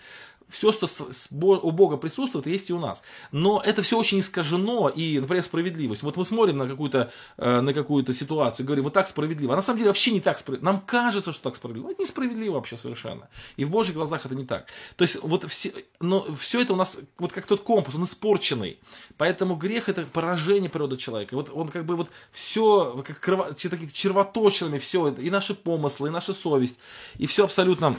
Все, что у Бога присутствует, есть и у нас. Но это все очень искажено, и, например, справедливость. Вот мы смотрим на какую-то, э, на какую-то ситуацию и говорим, вот так справедливо. А на самом деле вообще не так справедливо. Нам кажется, что так справедливо. Это несправедливо вообще совершенно. И в Божьих глазах это не так. То есть вот все, но все это у нас, вот как тот компас, он испорченный. Поэтому грех это поражение природы человека. Вот он как бы вот все, как крово, червоточинами все, и наши помыслы, и наша совесть, и все абсолютно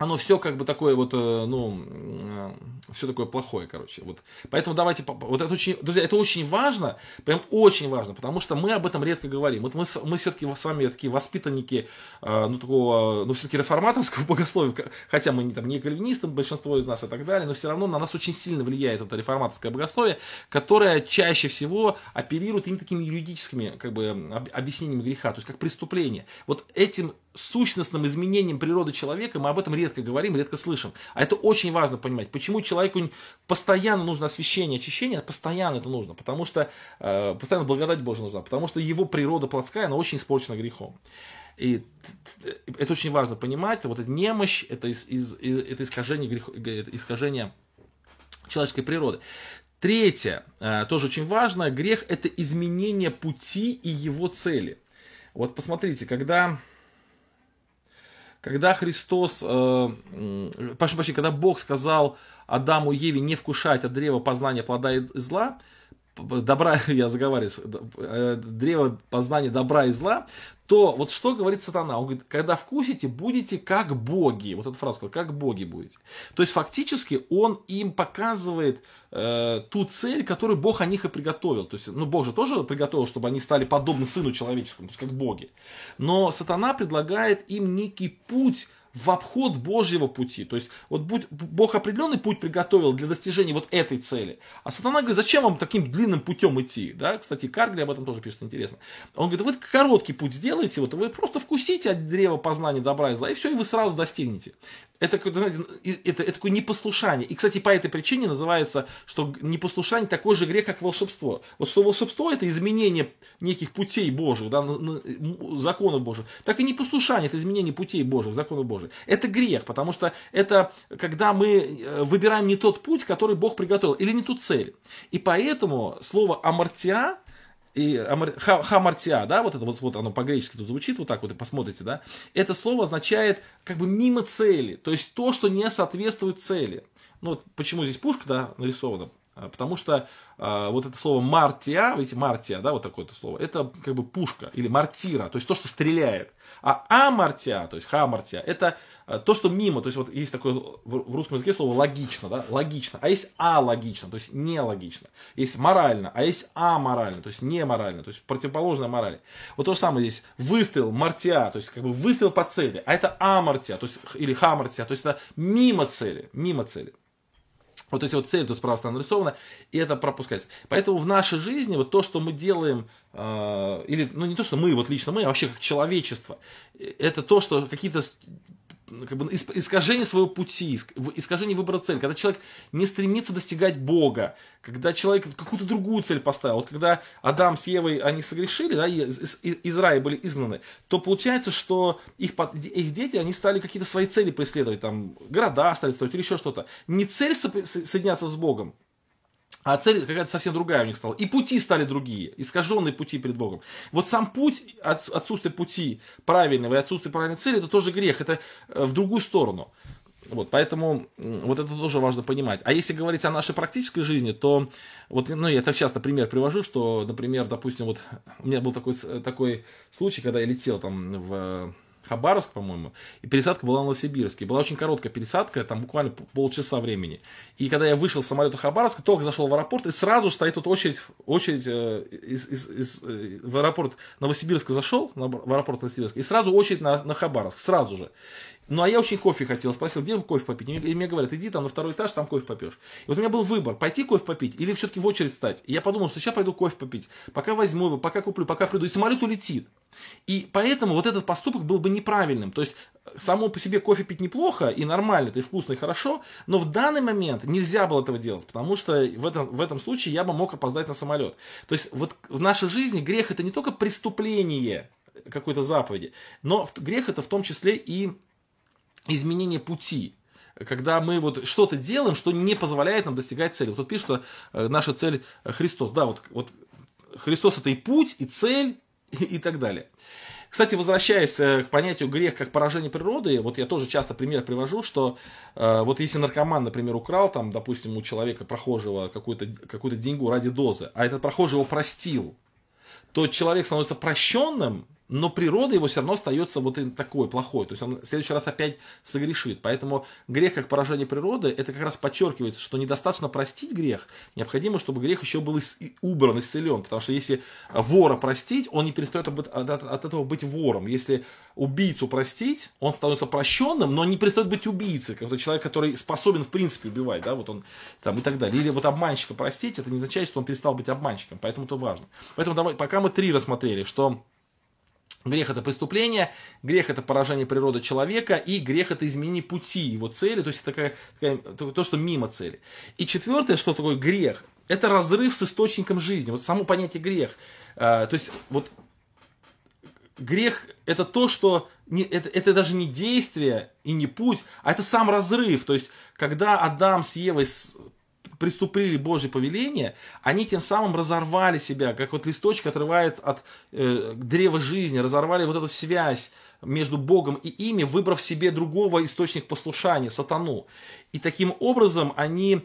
оно все как бы такое вот, э, ну, э, все такое плохое, короче. Вот. Поэтому давайте, вот это очень, друзья, это очень важно, прям очень важно, потому что мы об этом редко говорим. Вот мы, мы все-таки с вами такие воспитанники, э, ну, такого, ну, все-таки реформаторского богословия, хотя мы не, там, не кальвинисты, большинство из нас и так далее, но все равно на нас очень сильно влияет это реформаторское богословие, которое чаще всего оперирует именно такими юридическими, как бы, объяснениями греха, то есть как преступление. Вот этим сущностным изменением природы человека, мы об этом редко говорим, редко слышим. А это очень важно понимать. Почему человеку постоянно нужно освящение, очищение, постоянно это нужно, потому что э, постоянно благодать Божья нужна, потому что его природа плотская, она очень испорчена грехом. И это очень важно понимать, вот эта немощь, это, из, из, это искажение, грех, это искажение человеческой природы. Третье, э, тоже очень важно, грех это изменение пути и его цели. Вот посмотрите, когда когда Христос, э, прошу прощения, когда Бог сказал Адаму Еве не вкушать от древа познания плода и зла, добра, я заговариваюсь, э, древо познания добра и зла, то вот что говорит сатана? Он говорит, когда вкусите, будете как боги. Вот эту фразу сказал, как боги будете. То есть фактически он им показывает э, ту цель, которую Бог о них и приготовил. То есть, ну, Бог же тоже приготовил, чтобы они стали подобны Сыну Человеческому, то есть как боги. Но сатана предлагает им некий путь в обход Божьего пути. То есть, вот будь, Бог определенный путь приготовил для достижения вот этой цели. А сатана говорит, зачем вам таким длинным путем идти? Да? Кстати, Каргли об этом тоже пишет интересно. Он говорит, вы короткий путь сделаете, вот вы просто вкусите от древа познания добра и зла, и все, и вы сразу достигнете. Это, это, это, это такое непослушание. И, кстати, по этой причине называется, что непослушание такой же грех, как волшебство. Вот что волшебство это изменение неких путей Божьих, да, законов Божьих. Так и непослушание это изменение путей Божьих, законов Божьих. Это грех, потому что это когда мы э, выбираем не тот путь, который Бог приготовил, или не ту цель. И поэтому слово амортия и хамартия, да, вот это вот, вот оно по-гречески тут звучит, вот так вот и посмотрите, да, это слово означает как бы мимо цели, то есть то, что не соответствует цели. Ну вот почему здесь пушка, да, нарисована, потому что а, вот это слово мартия, видите, мартия, да, вот такое то слово, это как бы пушка или мартира, то есть то, что стреляет. А амартия, то есть хамартия, это а, то, что мимо, то есть вот есть такое в русском языке слово логично, да, логично, а есть алогично, то есть нелогично. Есть морально, а есть аморально, то есть неморально, то есть противоположная морали. Вот то же самое здесь, выстрел, мартия, то есть как бы выстрел по цели, а это амартия, то есть или хамартия, то есть это мимо цели, мимо цели. Вот эти вот цели тут справа стороны нарисованы, и это пропускается. Поэтому в нашей жизни вот то, что мы делаем, э, или, ну не то, что мы, вот лично мы, а вообще как человечество, э, это то, что какие-то как бы искажение своего пути, искажение выбора цели, когда человек не стремится достигать Бога, когда человек какую-то другую цель поставил, вот когда Адам с Евой, они согрешили, да, из, из, рая были изгнаны, то получается, что их, их дети, они стали какие-то свои цели преследовать, там, города стали строить или еще что-то. Не цель соединяться с Богом, а цель какая-то совсем другая у них стала. И пути стали другие, искаженные пути перед Богом. Вот сам путь, отсутствие пути правильного и отсутствие правильной цели, это тоже грех, это э, в другую сторону. Вот, поэтому вот это тоже важно понимать. А если говорить о нашей практической жизни, то вот, ну, я так часто пример привожу, что, например, допустим, вот у меня был такой, такой случай, когда я летел там в Хабаровск, по-моему, и пересадка была в Новосибирске. Была очень короткая пересадка, там буквально полчаса времени. И когда я вышел с самолета Хабаровска, только зашел в аэропорт, и сразу стоит тут очередь, очередь э, из, из, из, э, в аэропорт Новосибирска зашел, в аэропорт Новосибирска, и сразу очередь на, на Хабаровск, сразу же. Ну, а я очень кофе хотел, спросил, где кофе попить? И мне говорят, иди там на второй этаж, там кофе попьешь. И вот у меня был выбор, пойти кофе попить или все-таки в очередь стать. И я подумал, что сейчас пойду кофе попить, пока возьму его, пока куплю, пока приду, и самолет улетит. И поэтому вот этот поступок был бы неправильным. То есть, само по себе кофе пить неплохо и нормально, и вкусно, и хорошо, но в данный момент нельзя было этого делать, потому что в этом, в этом случае я бы мог опоздать на самолет. То есть, вот в нашей жизни грех это не только преступление какой-то заповеди, но грех это в том числе и изменение пути. Когда мы вот что-то делаем, что не позволяет нам достигать цели. Вот тут пишут, что э, наша цель Христос. Да, вот, вот Христос это и путь, и цель, и, и так далее. Кстати, возвращаясь э, к понятию грех как поражение природы, вот я тоже часто пример привожу, что э, вот если наркоман, например, украл, там, допустим, у человека прохожего какую-то какую деньгу ради дозы, а этот прохожий его простил, то человек становится прощенным, но природа его все равно остается вот такой плохой. То есть он в следующий раз опять согрешит. Поэтому грех как поражение природы, это как раз подчеркивается, что недостаточно простить грех, необходимо, чтобы грех еще был убран, исцелен. Потому что если вора простить, он не перестает от этого быть вором. Если убийцу простить, он становится прощенным, но не перестает быть убийцей. Как человек, который способен в принципе убивать, да, вот он там и так далее. Или вот обманщика простить, это не означает, что он перестал быть обманщиком. Поэтому это важно. Поэтому давай, пока мы три рассмотрели, что Грех это преступление, грех это поражение природы человека, и грех это изменение пути его цели, то есть такая, такая, то, что мимо цели. И четвертое, что такое грех, это разрыв с источником жизни. Вот само понятие грех. А, то есть вот грех это то, что не, это, это даже не действие и не путь, а это сам разрыв. То есть когда Адам с Евой приступили Божье повеление, они тем самым разорвали себя, как вот листочек отрывает от э, древа жизни, разорвали вот эту связь между Богом и ими, выбрав себе другого источника послушания, сатану. И таким образом они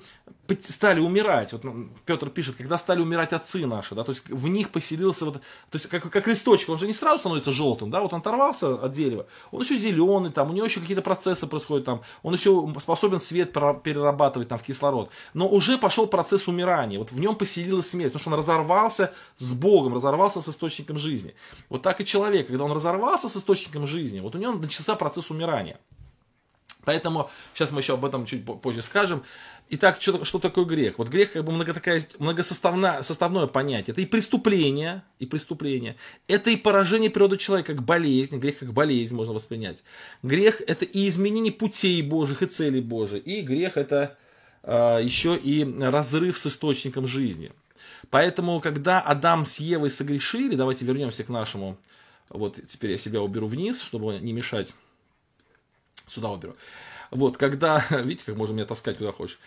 стали умирать. Вот ну, Петр пишет, когда стали умирать отцы наши, да, то есть в них поселился вот, то есть как, как листочек, он же не сразу становится желтым, да, вот он оторвался от дерева, он еще зеленый, там, у него еще какие-то процессы происходят, там, он еще способен свет перерабатывать там в кислород, но уже пошел процесс умирания, вот в нем поселилась смерть, потому что он разорвался с Богом, разорвался с источником жизни. Вот так и человек, когда он разорвался с источником жизни, вот у него начался процесс умирания. Поэтому сейчас мы еще об этом чуть позже скажем. Итак, что, что такое грех? Вот грех как бы много такая, многосоставное составное понятие. Это и преступление, и преступление. Это и поражение природы человека, как болезнь. Грех как болезнь можно воспринять. Грех это и изменение путей Божьих и целей Божьих. И грех это э, еще и разрыв с источником жизни. Поэтому, когда Адам с Евой согрешили, давайте вернемся к нашему, вот теперь я себя уберу вниз, чтобы не мешать Сюда уберу. Вот, когда, видите, как можно меня таскать куда хочешь.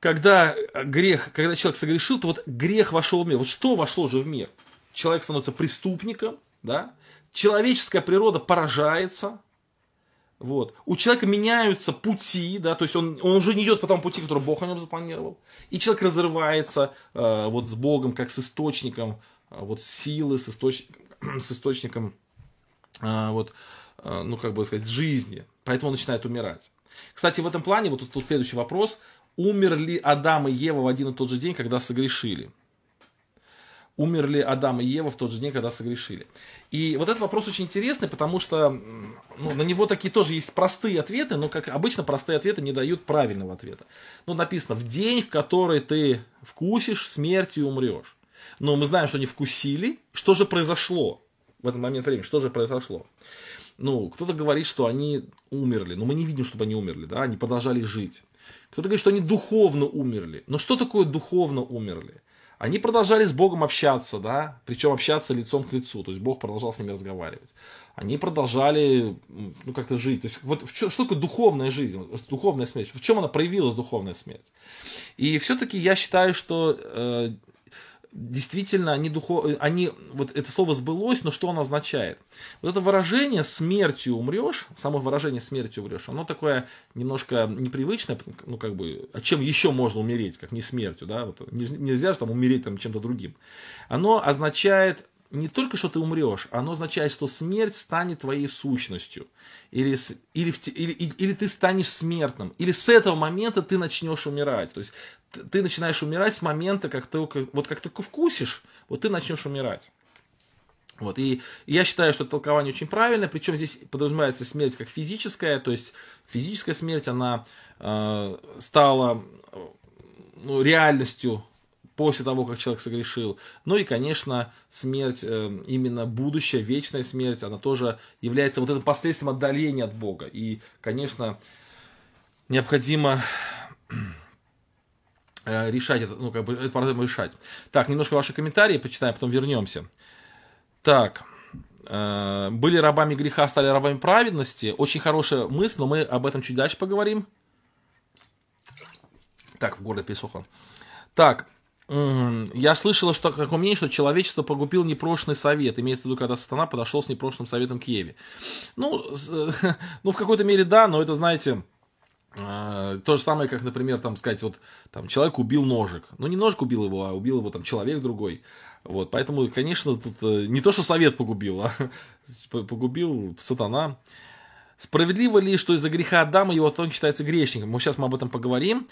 Когда грех, когда человек согрешил, то вот грех вошел в мир. Вот что вошло же в мир? Человек становится преступником, да? Человеческая природа поражается, вот. У человека меняются пути, да, то есть он, он уже не идет по тому пути, который Бог о нем запланировал. И человек разрывается э, вот с Богом, как с источником э, вот силы, с, источ... с источником э, вот, э, ну, как бы сказать, жизни. Поэтому он начинает умирать. Кстати, в этом плане, вот тут следующий вопрос. Умерли Адам и Ева в один и тот же день, когда согрешили? умерли Адам и Ева в тот же день, когда согрешили. И вот этот вопрос очень интересный, потому что ну, на него такие тоже есть простые ответы, но, как обычно, простые ответы не дают правильного ответа. Ну, написано, в день, в который ты вкусишь, смертью умрешь. Но мы знаем, что они вкусили. Что же произошло в этот момент времени? Что же произошло? Ну, кто-то говорит, что они умерли, но мы не видим, чтобы они умерли, да, они продолжали жить. Кто-то говорит, что они духовно умерли. Но что такое духовно умерли? Они продолжали с Богом общаться, да, причем общаться лицом к лицу, то есть Бог продолжал с ними разговаривать. Они продолжали, ну, как-то жить. То есть, вот что, такое духовная жизнь, духовная смерть? В чем она проявилась, духовная смерть? И все-таки я считаю, что э, действительно они духов... они, вот это слово сбылось, но что оно означает? Вот это выражение «смертью умрешь», само выражение «смертью умрешь», оно такое немножко непривычное, ну как бы, а чем еще можно умереть, как не смертью, да, вот, нельзя же там умереть там чем-то другим. Оно означает не только, что ты умрешь, оно означает, что смерть станет твоей сущностью. Или, или, или, или ты станешь смертным. Или с этого момента ты начнешь умирать. То есть ты начинаешь умирать с момента, как ты, вот как только вкусишь, вот ты начнешь умирать. Вот, и я считаю, что толкование очень правильное, причем здесь подразумевается смерть как физическая, то есть физическая смерть, она э, стала ну, реальностью после того, как человек согрешил. Ну и, конечно, смерть, э, именно будущая, вечная смерть, она тоже является вот этим последствием отдаления от Бога. И, конечно, необходимо Э, решать это, ну, как бы, эту проблему решать. Так, немножко ваши комментарии почитаем, потом вернемся. Так, э, были рабами греха, стали рабами праведности. Очень хорошая мысль, но мы об этом чуть дальше поговорим. Так, в горле пересохло. Так, я слышала, что какое мнение, что человечество погубил непрошенный совет. Имеется в виду, когда сатана подошел с непрошенным советом к Еве. Ну, ну, в какой-то мере да, но это, знаете, а, то же самое, как, например, там сказать, вот там человек убил ножик. Ну, не ножик убил его, а убил его там человек другой. Вот, поэтому, конечно, тут э, не то, что совет погубил, а погубил сатана. Справедливо ли, что из-за греха Адама его потом считается грешником? Мы сейчас мы об этом поговорим.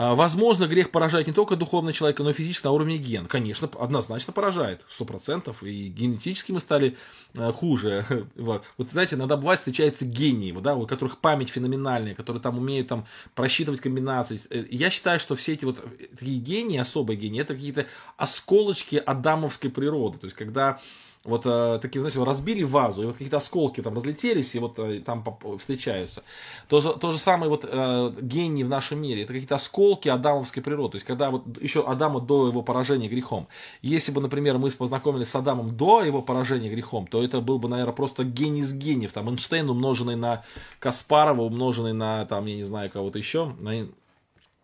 А, возможно, грех поражает не только духовного человека, но и физически на уровне ген. Конечно, однозначно поражает, сто процентов. И генетически мы стали а, хуже. Вот. вот, знаете, иногда бывает встречаются гении, да, у которых память феноменальная, которые там умеют там просчитывать комбинации. Э, я считаю, что все эти вот такие гении, особые гении, это какие-то осколочки адамовской природы. То есть, когда вот э, такие, знаете, разбили вазу, и вот какие-то осколки там разлетелись, и вот э, там встречаются. То то же самое вот э, гении в нашем мире, это какие-то осколки адамовской природы. То есть, когда вот еще Адама до его поражения грехом. Если бы, например, мы познакомились с Адамом до его поражения грехом, то это был бы, наверное, просто гений из гениев. Там Эйнштейн, умноженный на Каспарова, умноженный на, там, я не знаю, кого-то еще, на,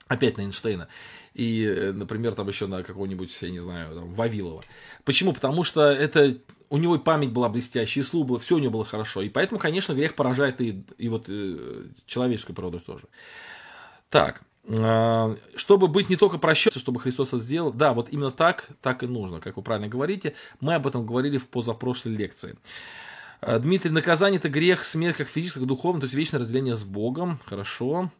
опять на Эйнштейна и, э, например, там еще на какого-нибудь, я не знаю, там, Вавилова. Почему? Потому что это у него память была блестящая, и слух было, все у него было хорошо. И поэтому, конечно, грех поражает и, и вот э, человеческую природу тоже. Так, э, чтобы быть не только прощенным, чтобы Христос это сделал, да, вот именно так, так и нужно, как вы правильно говорите. Мы об этом говорили в позапрошлой лекции. Э, Дмитрий, наказание это грех, смерть как физическое, как духовное, то есть вечное разделение с Богом. Хорошо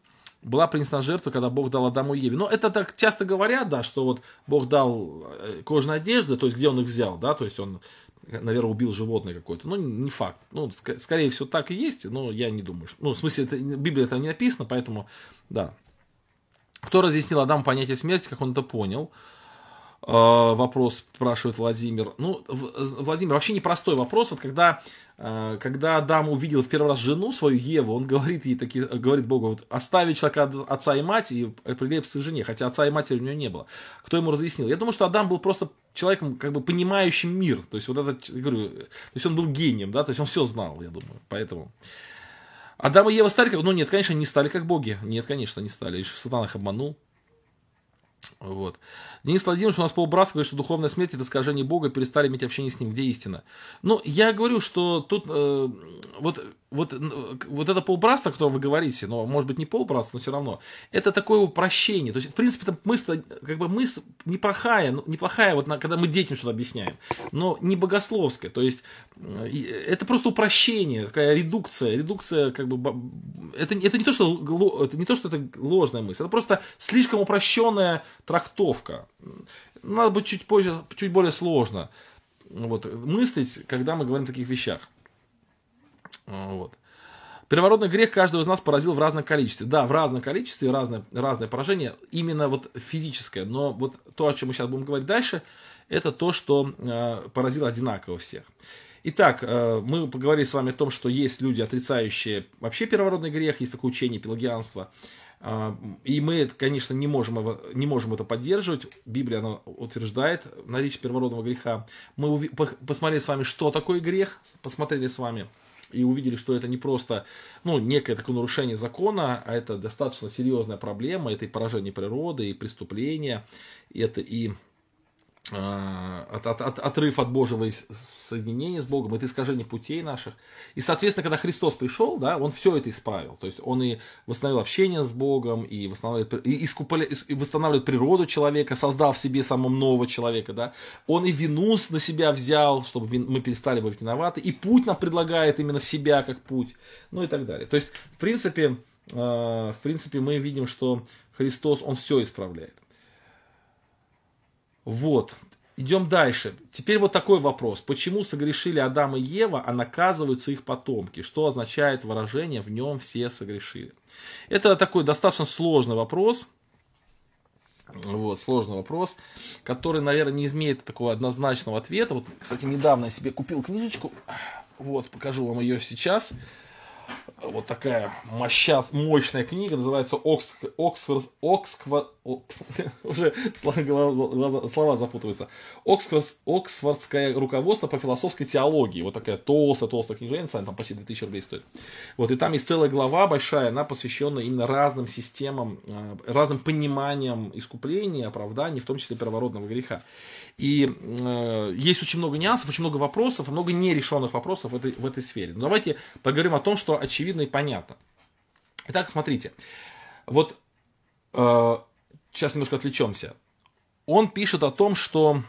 была принесена жертва, когда Бог дал Адаму и Еве. Но это так часто говорят, да, что вот Бог дал э, кожаные одежды, то есть где он их взял, да, то есть он, наверное, убил животное какое-то. Ну, не факт. Ну, ск- скорее всего, так и есть, но я не думаю. Что... Ну, в смысле, это, в Библии это не написано, поэтому, да. Кто разъяснил Адаму понятие смерти, как он это понял? Э, вопрос спрашивает Владимир. Ну, Владимир, вообще непростой вопрос. Вот когда, э, когда Адам увидел в первый раз жену свою Еву, он говорит ей таки, говорит Богу, вот оставить человека отца и мать и прилепиться к жене, хотя отца и матери у него не было. Кто ему разъяснил? Я думаю, что Адам был просто человеком, как бы понимающим мир. То есть вот этот, говорю, то есть он был гением, да, то есть он все знал, я думаю. Поэтому. Адам и Ева стали как... Ну нет, конечно, не стали как боги. Нет, конечно, не стали. Лишь Сатан их обманул. Вот. Денис Владимирович у нас полбрас говорит, что духовная смерть это искажение Бога, перестали иметь общение с Ним, где истина. Ну, я говорю, что тут э, вот, вот, вот это полбраста, котором вы говорите, но может быть не полбраста, но все равно, это такое упрощение. То есть, в принципе, это мысль, как бы мысль неплохая, ну, неплохая, вот когда мы детям что-то объясняем, но не богословская. То есть, э, это просто упрощение, такая редукция. Редукция, как бы, это, это, не то, что, это не то, что это ложная мысль, это просто слишком упрощенная трактовка. надо быть чуть позже, чуть более сложно вот, мыслить, когда мы говорим о таких вещах. Вот. Первородный грех каждого из нас поразил в разном количестве. Да, в разном количестве, разное, разное поражение, именно вот физическое. Но вот то, о чем мы сейчас будем говорить дальше, это то, что э, поразило одинаково всех. Итак, э, мы поговорили с вами о том, что есть люди, отрицающие вообще первородный грех, есть такое учение пелагианства. Э, и мы, конечно, не можем, его, не можем это поддерживать. Библия она утверждает наличие первородного греха. Мы посмотрели с вами, что такое грех, посмотрели с вами и увидели, что это не просто ну, некое такое нарушение закона, а это достаточно серьезная проблема, это и поражение природы, и преступление, это и от, от, от, отрыв от Божьего соединения с Богом, это искажение путей наших. И, соответственно, когда Христос пришел, да, Он все это исправил. То есть Он и восстановил общение с Богом, и восстанавливает, и искупали, и восстанавливает природу человека, создав в себе самого нового человека. Да. Он и вину на себя взял, чтобы мы перестали быть виноваты, и путь нам предлагает именно себя как путь, ну и так далее. То есть, в принципе, э, в принципе мы видим, что Христос, Он все исправляет. Вот. Идем дальше. Теперь вот такой вопрос. Почему согрешили Адам и Ева, а наказываются их потомки? Что означает выражение «в нем все согрешили»? Это такой достаточно сложный вопрос. Вот, сложный вопрос, который, наверное, не имеет такого однозначного ответа. Вот, кстати, недавно я себе купил книжечку. Вот, покажу вам ее сейчас вот такая моща, мощная книга, называется Окс, Оксфорд, Оксфорд, уже слова, запутываются. Оксфорд, Оксфордское руководство по философской теологии. Вот такая толстая-толстая книженца, она там почти 2000 рублей стоит. Вот, и там есть целая глава большая, она посвящена именно разным системам, э, разным пониманиям искупления, оправдания, в том числе первородного греха. И э, есть очень много нюансов, очень много вопросов, много нерешенных вопросов в этой, в этой сфере. Но давайте поговорим о том, что очевидно и понятно. Итак, смотрите. Вот э, сейчас немножко отвлечемся. Он пишет о том, что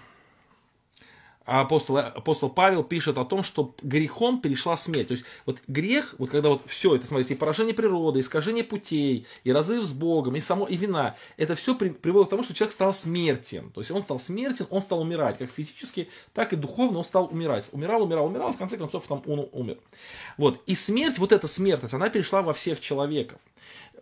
апостол, апостол Павел пишет о том, что грехом перешла смерть. То есть вот грех, вот когда вот все это, смотрите, и поражение природы, искажение путей, и разрыв с Богом, и само, и вина, это все при, приводит к тому, что человек стал смертен. То есть он стал смертен, он стал умирать, как физически, так и духовно он стал умирать. Умирал, умирал, умирал, в конце концов там он умер. Вот. И смерть, вот эта смертность, она перешла во всех человеков.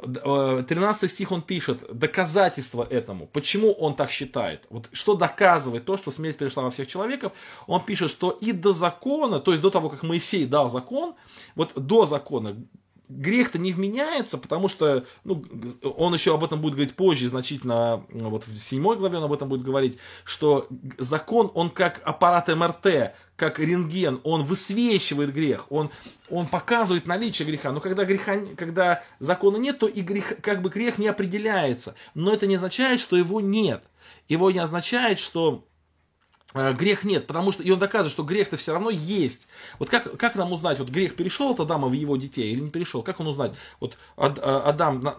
13 э, стих он пишет, доказательство этому, почему он так считает, вот что доказывает то, что смерть перешла во всех человеков, он пишет, что и до закона, то есть до того, как Моисей дал закон, вот до закона грех-то не вменяется, потому что ну, он еще об этом будет говорить позже, значительно, вот в седьмой главе он об этом будет говорить, что закон, он как аппарат МРТ, как рентген, он высвечивает грех, он, он показывает наличие греха. Но когда, греха, когда закона нет, то и грех, как бы грех не определяется. Но это не означает, что его нет. Его не означает, что грех нет, потому что, и он доказывает, что грех-то все равно есть. Вот как, как нам узнать, вот грех перешел от Адама в его детей или не перешел? Как он узнать? Вот э, Адам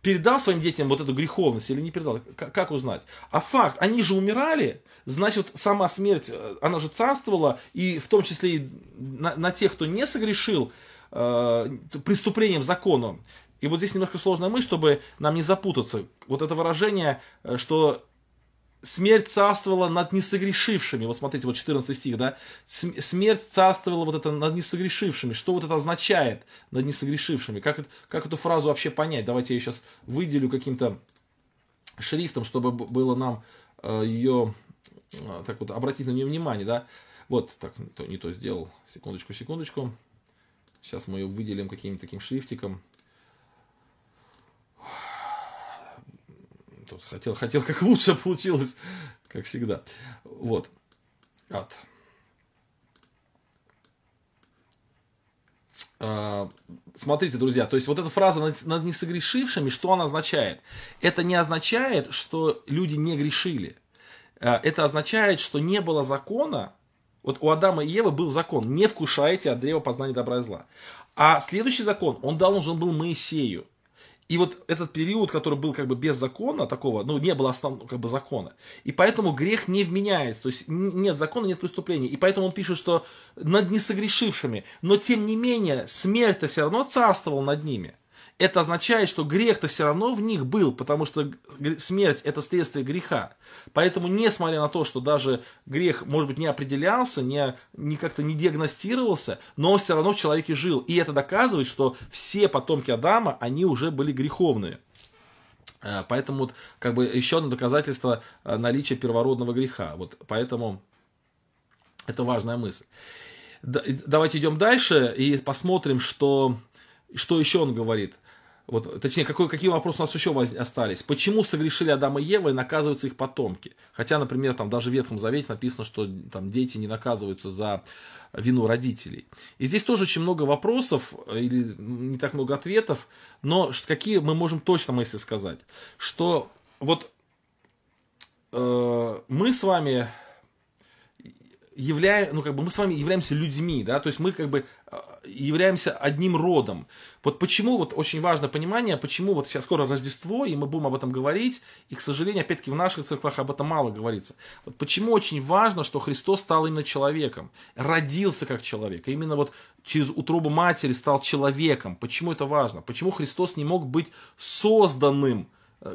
передал своим детям вот эту греховность или не передал? Как, как узнать? А факт, они же умирали, значит, сама смерть, э, она же царствовала, и в том числе и на, на тех, кто не согрешил э, преступлением законом. И вот здесь немножко сложная мысль, чтобы нам не запутаться. Вот это выражение, что смерть царствовала над несогрешившими. Вот смотрите, вот 14 стих, да. Смерть царствовала вот это над несогрешившими. Что вот это означает над несогрешившими? Как, как эту фразу вообще понять? Давайте я сейчас выделю каким-то шрифтом, чтобы было нам э, ее, э, так вот, обратить на нее внимание, да. Вот, так, не то сделал. Секундочку, секундочку. Сейчас мы ее выделим каким-то таким шрифтиком. Тут хотел, хотел как лучше получилось, как всегда. Вот. От. А, смотрите, друзья, то есть вот эта фраза над, над несогрешившими, что она означает? Это не означает, что люди не грешили. А, это означает, что не было закона, вот у Адама и Евы был закон, не вкушайте от древа познания добра и зла. А следующий закон, он должен был Моисею. И вот этот период, который был как бы без закона такого, ну, не было основного как бы закона. И поэтому грех не вменяется. То есть нет закона, нет преступления. И поэтому он пишет, что над несогрешившими. Но тем не менее, смерть-то все равно царствовала над ними. Это означает, что грех-то все равно в них был, потому что смерть это следствие греха. Поэтому, несмотря на то, что даже грех, может быть, не определялся, не, не как-то не диагностировался, но он все равно в человеке жил. И это доказывает, что все потомки Адама, они уже были греховные. Э, поэтому вот, как бы еще одно доказательство э, наличия первородного греха. Вот поэтому это важная мысль. Давайте идем дальше и посмотрим, что, что еще он говорит. Вот, точнее, какой, какие вопросы у нас еще остались? Почему согрешили Адам и Ева и наказываются их потомки? Хотя, например, там даже в Ветхом Завете написано, что там дети не наказываются за вину родителей. И здесь тоже очень много вопросов, или не так много ответов, но какие мы можем точно мысли сказать? Что вот э, мы с вами являем, ну, как бы мы с вами являемся людьми, да, то есть мы как бы э, являемся одним родом. Вот почему, вот очень важно понимание, почему вот сейчас скоро Рождество, и мы будем об этом говорить, и, к сожалению, опять-таки в наших церквах об этом мало говорится. Вот почему очень важно, что Христос стал именно человеком, родился как человек, и именно вот через утробу матери стал человеком. Почему это важно? Почему Христос не мог быть созданным,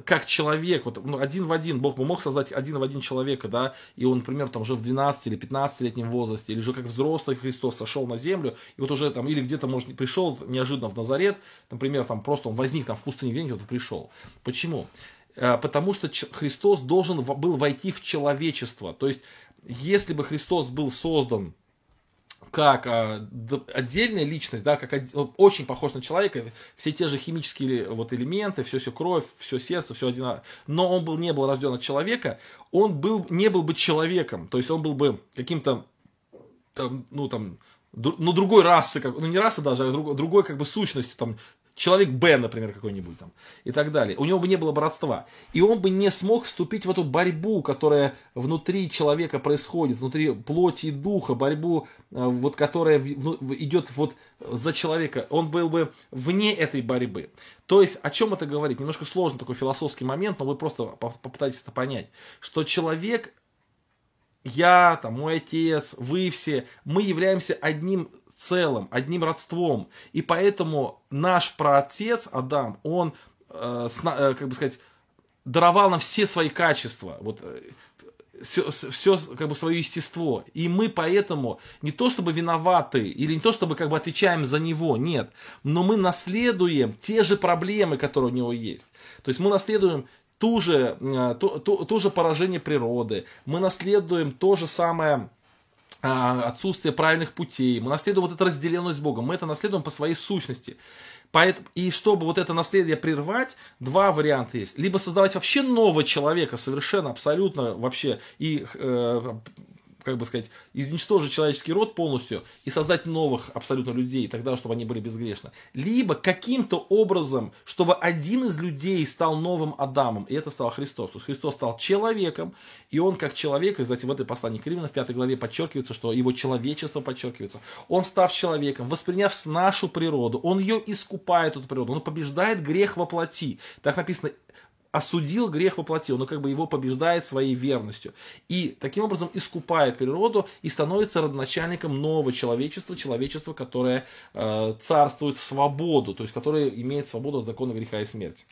как человек, вот, ну, один в один, Бог бы мог создать один в один человека, да, и он, например, там уже в 12 или 15-летнем возрасте, или же как взрослый Христос сошел на землю, и вот уже там, или где-то, может, пришел неожиданно в Назарет, например, там просто он возник там в пустыне где-нибудь, вот пришел. Почему? Э, потому что Христос должен был войти в человечество, то есть, если бы Христос был создан как а, отдельная личность, да, как очень похож на человека, все те же химические вот элементы, все, все кровь, все сердце, все одинаково. Но он был, не был рожден от человека, он был, не был бы человеком, то есть он был бы каким-то, ну там, ну другой расы, как, ну не расы даже, а другой, другой как бы сущностью, там, человек Б, например, какой-нибудь там, и так далее. У него бы не было братства. И он бы не смог вступить в эту борьбу, которая внутри человека происходит, внутри плоти и духа, борьбу, э, вот, которая идет вот за человека. Он был бы вне этой борьбы. То есть, о чем это говорит? Немножко сложный такой философский момент, но вы просто попытаетесь это понять. Что человек я, там, мой отец, вы все, мы являемся одним целым, одним родством. И поэтому наш праотец Адам, он, э, сна, э, как бы сказать, даровал нам все свои качества, вот, все, э, все как бы свое естество. И мы поэтому не то чтобы виноваты, или не то чтобы как бы отвечаем за него, нет. Но мы наследуем те же проблемы, которые у него есть. То есть мы наследуем ту же, э, ту, ту, ту же поражение природы, мы наследуем то же самое отсутствие правильных путей, мы наследуем вот эту разделенность с Богом, мы это наследуем по своей сущности. И чтобы вот это наследие прервать, два варианта есть. Либо создавать вообще нового человека, совершенно, абсолютно вообще, и э, как бы сказать, изничтожить человеческий род полностью и создать новых абсолютно людей, тогда, чтобы они были безгрешны. Либо каким-то образом, чтобы один из людей стал новым Адамом, и это стал Христос. То есть Христос стал человеком, и он как человек, и, кстати, в этой послании к Римлянам в пятой главе подчеркивается, что его человечество подчеркивается. Он, став человеком, восприняв нашу природу, он ее искупает, эту природу, он побеждает грех во плоти. Так написано, осудил грех воплотил, но как бы его побеждает своей верностью. И таким образом искупает природу и становится родоначальником нового человечества, человечества, которое э, царствует в свободу, то есть которое имеет свободу от закона греха и смерти.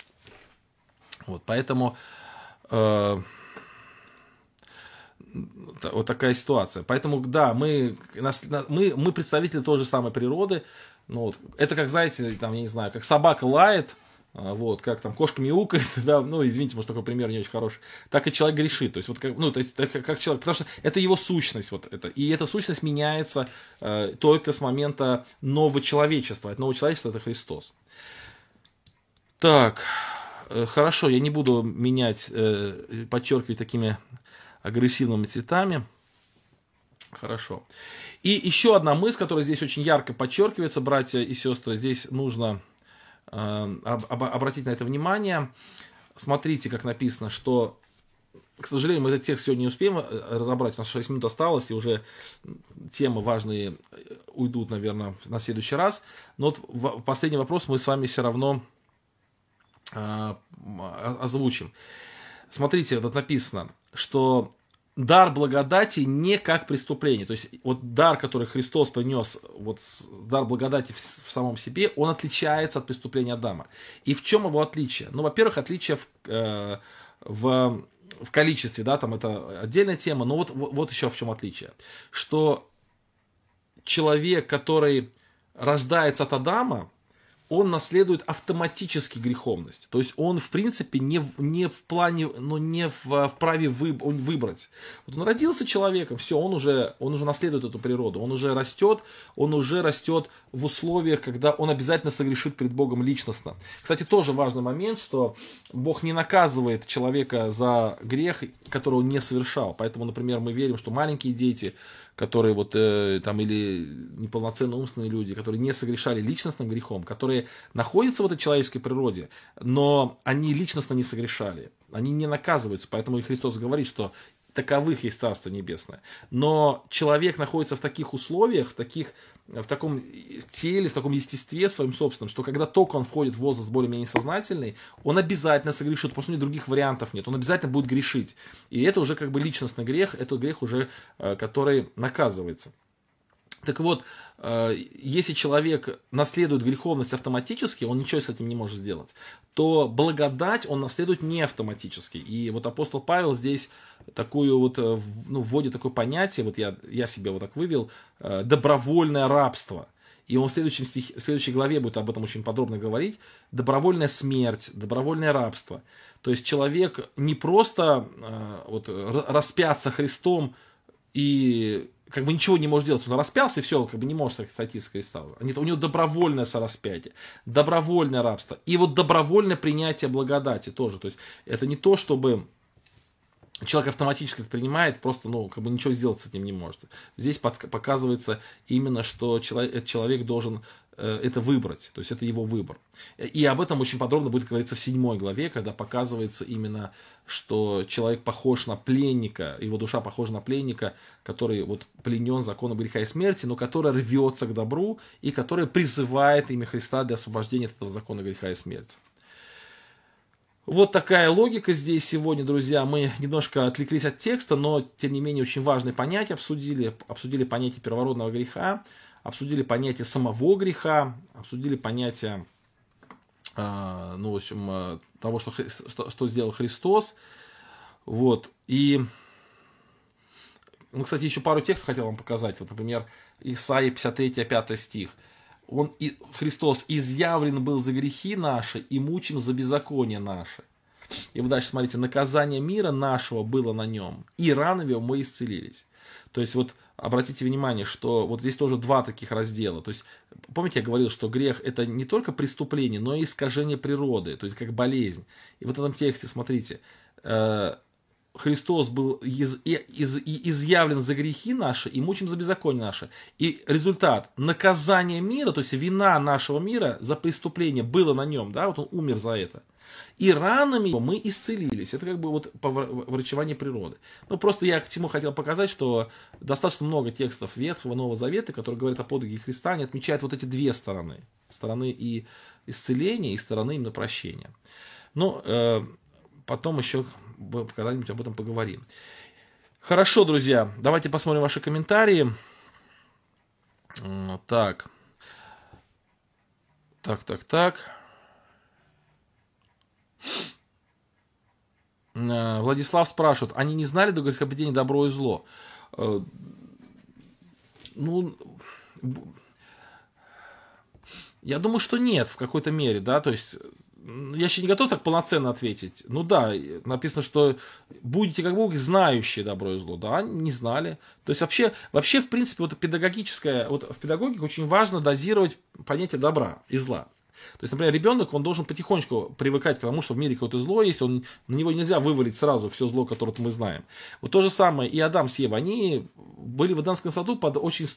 Вот, поэтому э, вот такая ситуация. Поэтому, да, мы, мы, мы представители той же самой природы. Ну, вот, это как, знаете, там, я не знаю, как собака лает, вот, как там кошка мяукает, да, ну, извините, может, такой пример не очень хороший, так и человек грешит, то есть, вот, как, ну, это, это, как человек, потому что это его сущность, вот это, и эта сущность меняется э, только с момента нового человечества, от нового человечества это Христос. Так, э, хорошо, я не буду менять, э, подчеркивать такими агрессивными цветами, хорошо. И еще одна мысль, которая здесь очень ярко подчеркивается, братья и сестры, здесь нужно Э, обратить на это внимание. Смотрите, как написано, что, к сожалению, мы этот текст сегодня не успеем э, разобрать, у нас 6 минут осталось, и уже темы важные уйдут, наверное, на следующий раз. Но вот последний вопрос мы с вами все равно э, озвучим. Смотрите, тут написано, что дар благодати не как преступление. То есть вот дар, который Христос принес, вот дар благодати в, в самом себе, он отличается от преступления Адама. И в чем его отличие? Ну, во-первых, отличие в, э, в, в количестве, да, там это отдельная тема, но вот, вот еще в чем отличие. Что человек, который рождается от Адама, он наследует автоматически греховность. То есть он, в принципе, не, не в плане, ну, не в, в праве вы, он выбрать. Вот он родился человеком, все, он уже, он уже наследует эту природу, он уже растет, он уже растет в условиях, когда он обязательно согрешит перед Богом личностно. Кстати, тоже важный момент, что Бог не наказывает человека за грех, который он не совершал. Поэтому, например, мы верим, что маленькие дети, которые вот э, там или неполноценно умственные люди, которые не согрешали личностным грехом, которые находятся в этой человеческой природе, но они личностно не согрешали, они не наказываются, поэтому и Христос говорит, что таковых есть Царство Небесное. Но человек находится в таких условиях, в таких в таком теле, в таком естестве своем собственном, что когда только он входит в возраст более-менее сознательный, он обязательно согрешит, просто у него других вариантов нет, он обязательно будет грешить. И это уже как бы личностный грех, это грех уже, э, который наказывается. Так вот, если человек наследует греховность автоматически, он ничего с этим не может сделать, то благодать он наследует не автоматически. И вот апостол Павел здесь такую вот, э, ну, вводит такое понятие, вот я, я себе вот так вывел, э, добровольное рабство. И он в, следующем стих, в следующей главе будет об этом очень подробно говорить. Добровольная смерть, добровольное рабство. То есть человек не просто э, вот, распяться Христом и как бы ничего не может делать. Он распялся, и все, как бы не может сойти с креста. Нет, у него добровольное сораспятие, добровольное рабство. И вот добровольное принятие благодати тоже. То есть это не то, чтобы человек автоматически это принимает, просто, ну, как бы ничего сделать с этим не может. Здесь под, показывается именно, что человек, человек должен это выбрать, то есть это его выбор. И об этом очень подробно будет говориться в седьмой главе, когда показывается именно, что человек похож на пленника, его душа похожа на пленника, который вот пленен законом греха и смерти, но который рвется к добру и который призывает имя Христа для освобождения от этого закона греха и смерти. Вот такая логика здесь сегодня, друзья. Мы немножко отвлеклись от текста, но, тем не менее, очень важные понятия обсудили. Обсудили понятие первородного греха, обсудили понятие самого греха, обсудили понятие, э, ну, в общем, э, того, что, что, что сделал Христос. Вот. И, ну, кстати, еще пару текстов хотел вам показать. Вот, например, Исаия 53, 5 стих – он, и, Христос изъявлен был за грехи наши и мучим за беззаконие наши. И вы дальше смотрите, наказание мира нашего было на нем, и ранами мы исцелились. То есть вот обратите внимание, что вот здесь тоже два таких раздела. То есть помните, я говорил, что грех это не только преступление, но и искажение природы, то есть как болезнь. И в этом тексте, смотрите, э, Христос был из, из, изъявлен за грехи наши и мучим за беззаконие наше. И результат, наказание мира, то есть вина нашего мира за преступление было на нем, да, вот он умер за это. И ранами мы исцелились. Это как бы вот врачевание природы. Ну, просто я к чему хотел показать, что достаточно много текстов Ветхого, Нового Завета, которые говорят о подвиге Христа, они отмечают вот эти две стороны. Стороны и исцеления, и стороны именно прощения. Ну, э, потом еще когда-нибудь об этом поговорим. Хорошо, друзья, давайте посмотрим ваши комментарии. Так. Так, так, так. Э, Владислав спрашивает, они не знали до грехопадения добро и зло? Э, ну, я думаю, что нет в какой-то мере, да, то есть я еще не готов так полноценно ответить. Ну да, написано, что будете как Бог знающие добро и зло. Да, не знали. То есть вообще, вообще в принципе, вот педагогическое, вот в педагогике очень важно дозировать понятие добра и зла. То есть, например, ребенок, он должен потихонечку привыкать к тому, что в мире какое-то зло есть, он, на него нельзя вывалить сразу все зло, которое мы знаем. Вот то же самое и Адам с Евой, они были в Эдемском саду под очень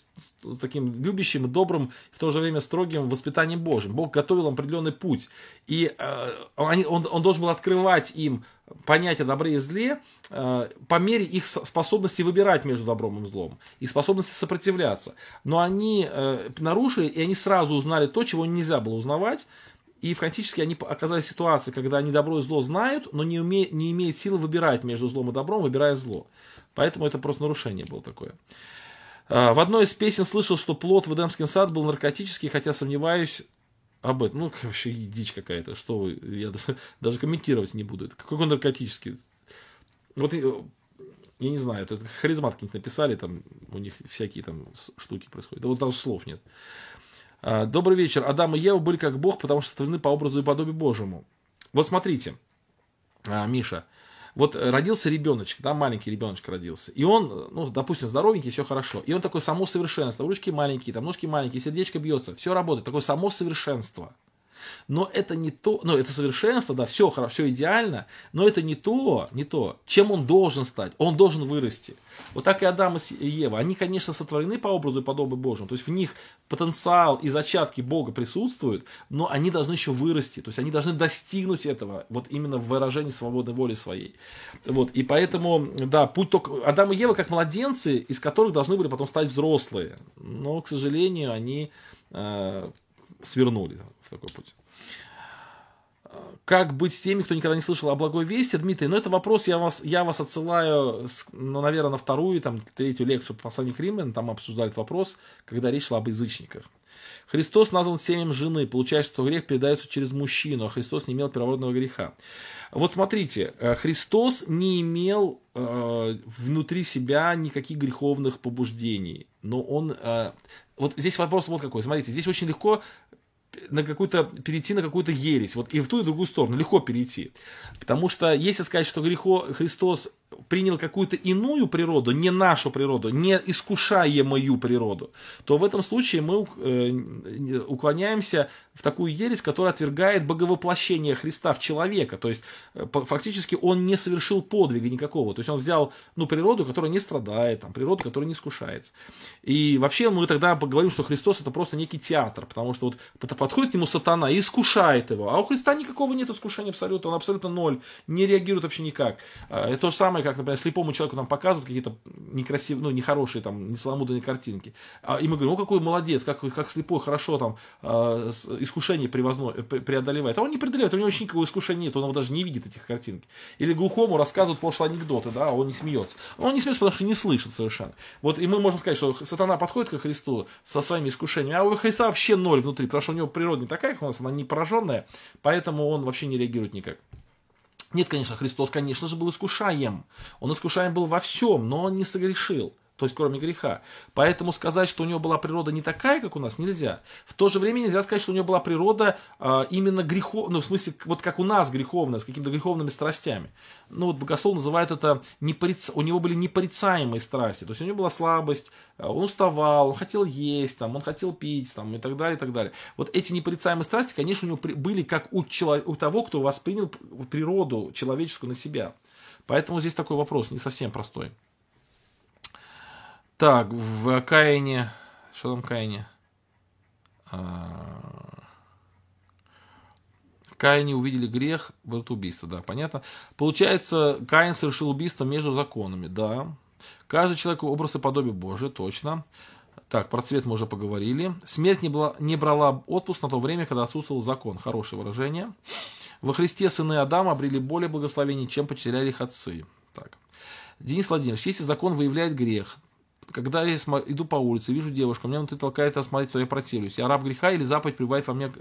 таким любящим, добрым, в то же время строгим воспитанием Божьим. Бог готовил им определенный путь. И э, он, он должен был открывать им понятие добре и зле э, по мере их способности выбирать между добром и злом, и способности сопротивляться. Но они э, нарушили, и они сразу узнали то, чего нельзя было узнавать, и фактически они оказались в ситуации, когда они добро и зло знают, но не, уме, не имеют силы выбирать между злом и добром, выбирая зло. Поэтому это просто нарушение было такое. А, в одной из песен слышал, что плод в Эдемском сад был наркотический, хотя сомневаюсь об этом. Ну, вообще дичь какая-то. Что вы, я даже комментировать не буду. Это какой наркотический? Вот я не знаю, это харизмат какие-нибудь написали, там у них всякие там штуки происходят. Да вот даже слов нет. А, Добрый вечер. Адам и Ева были как Бог, потому что сотворены по образу и подобию Божьему. Вот смотрите, а, Миша, вот родился ребеночек, да, маленький ребеночек родился, и он, ну, допустим, здоровенький, все хорошо, и он такой само совершенство, ручки маленькие, там ножки маленькие, сердечко бьется, все работает, такое само совершенство – но это не то, ну, это совершенство, да, все хорошо, все идеально, но это не то, не то, чем он должен стать, он должен вырасти. Вот так и Адам и Ева, они, конечно, сотворены по образу и подобию Божьему, то есть в них потенциал и зачатки Бога присутствуют, но они должны еще вырасти, то есть они должны достигнуть этого, вот именно в выражении свободной воли своей. Вот, и поэтому, да, путь только, Адам и Ева как младенцы, из которых должны были потом стать взрослые, но, к сожалению, они э, свернули в такой путь. Как быть с теми, кто никогда не слышал о благой вести, Дмитрий? Ну, это вопрос, я вас, я вас отсылаю, ну, наверное, на вторую, там, третью лекцию по посланию к Римлянам, там обсуждают вопрос, когда речь шла об язычниках. Христос назван семем жены, получается, что грех передается через мужчину, а Христос не имел первородного греха. Вот смотрите, э, Христос не имел э, внутри себя никаких греховных побуждений, но он... Э, вот здесь вопрос вот какой. Смотрите, здесь очень легко на какую-то, перейти на какую-то ересь. Вот и в ту, и в другую сторону легко перейти. Потому что если сказать, что грехо, Христос принял какую-то иную природу, не нашу природу, не искушая мою природу, то в этом случае мы э, уклоняемся в такую ересь, которая отвергает боговоплощение Христа в человека. То есть э, фактически он не совершил подвига никакого. То есть он взял ну, природу, которая не страдает, там, природу, которая не искушается. И вообще мы тогда поговорим, что Христос это просто некий театр, потому что вот подходит к нему сатана и искушает его. А у Христа никакого нет искушения абсолютно, он абсолютно ноль, не реагирует вообще никак. Это то же самое, как, например, слепому человеку нам показывают какие-то некрасивые, ну, нехорошие, там, несламудренные картинки. А, и мы говорим, ну, какой молодец, как, как слепой хорошо там э, искушение превозно, преодолевает. А он не преодолевает, у него вообще никакого искушения нет, он его даже не видит этих картинок. Или глухому рассказывают пошлые анекдоты, да, а он не смеется. Он не смеется, потому что не слышит совершенно. Вот, и мы можем сказать, что сатана подходит к Христу со своими искушениями, а у Христа вообще ноль внутри, потому что у него природа не такая, как у нас, она не пораженная, поэтому он вообще не реагирует никак. Нет, конечно, Христос, конечно же, был искушаем. Он искушаем был во всем, но он не согрешил то есть кроме греха. Поэтому сказать, что у него была природа не такая, как у нас, нельзя. В то же время нельзя сказать, что у него была природа э, именно греховная, ну, в смысле, вот как у нас греховная, с какими-то греховными страстями. Ну, вот богослов называют это, непориц... у него были непорицаемые страсти, то есть у него была слабость, а, он уставал, он хотел есть, там, он хотел пить, там, и так далее, и так далее. Вот эти непорицаемые страсти, конечно, у него были как у, чело... у того, кто воспринял природу человеческую на себя. Поэтому здесь такой вопрос не совсем простой. Так, в Каине... Что там Каине? А... Каине увидели грех, вот убийство, да, понятно. Получается, Каин совершил убийство между законами, да. Каждый человек образ и подобие Божие, точно. Так, про цвет мы уже поговорили. Смерть не, была, не брала отпуск на то время, когда отсутствовал закон. Хорошее выражение. Во Христе сыны Адама обрели более благословений, чем потеряли их отцы. Так. Денис Владимирович, если закон выявляет грех, когда я иду по улице, вижу девушку, меня внутри толкает смотреть, то я противлюсь. Я раб греха или заповедь пребывает во мне,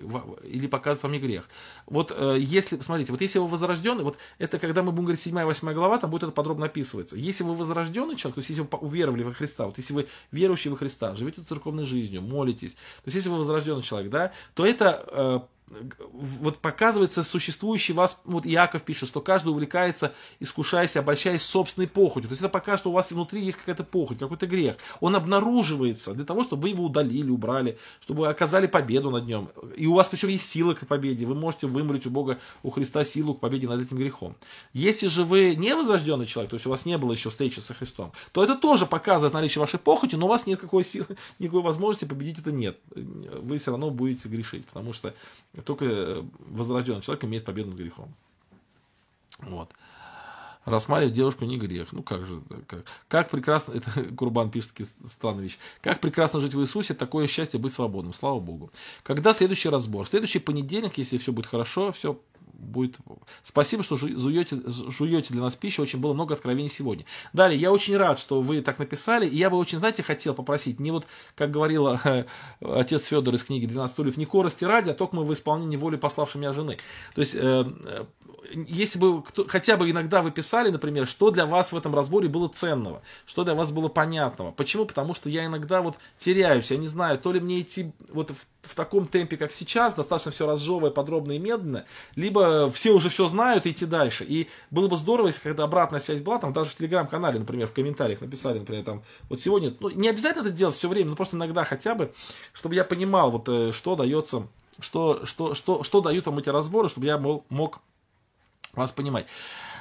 или показывает во мне грех. Вот э, если, смотрите, вот если вы возрожденный, вот это когда мы будем говорить 7 8 глава, там будет это подробно описываться. Если вы возрожденный человек, то есть если вы уверовали во Христа, вот если вы верующий во Христа, живете церковной жизнью, молитесь, то есть если вы возрожденный человек, да, то это э, вот показывается существующий вас, вот Иаков пишет, что каждый увлекается, искушаясь, обольщаясь собственной похотью. То есть это показывает, что у вас внутри есть какая-то похоть, какой-то грех. Он обнаруживается для того, чтобы вы его удалили, убрали, чтобы вы оказали победу над нем. И у вас причем есть сила к победе. Вы можете вымолить у Бога, у Христа силу к победе над этим грехом. Если же вы не возрожденный человек, то есть у вас не было еще встречи со Христом, то это тоже показывает наличие вашей похоти, но у вас нет никакой силы, никакой возможности победить это нет. Вы все равно будете грешить, потому что только возрожденный человек имеет победу над грехом. Вот. Рассматривать девушку не грех. Ну как же, как, как прекрасно, это Курбан пишет такие странные вещи. Как прекрасно жить в Иисусе, такое счастье быть свободным, слава Богу. Когда следующий разбор? Следующий понедельник, если все будет хорошо, все будет... Спасибо, что жуете, жуете для нас пищу. Очень было много откровений сегодня. Далее, я очень рад, что вы так написали. И я бы очень, знаете, хотел попросить, не вот, как говорила отец Федор из книги «12 стульев», не корости ради, а только мы в исполнении воли пославшей меня жены. То есть, э, если бы кто, хотя бы иногда вы писали, например, что для вас в этом разборе было ценного, что для вас было понятного. Почему? Потому что я иногда вот теряюсь, я не знаю, то ли мне идти вот в, в таком темпе, как сейчас, достаточно все разжевывая подробно и медленно, либо все уже все знают и идти дальше. И было бы здорово, если когда обратная связь была, там даже в телеграм-канале, например, в комментариях написали, например, там, вот сегодня, ну, не обязательно это делать все время, но просто иногда хотя бы, чтобы я понимал, вот, э, что дается, что, что, что, что дают вам эти разборы, чтобы я мол, мог вас понимать.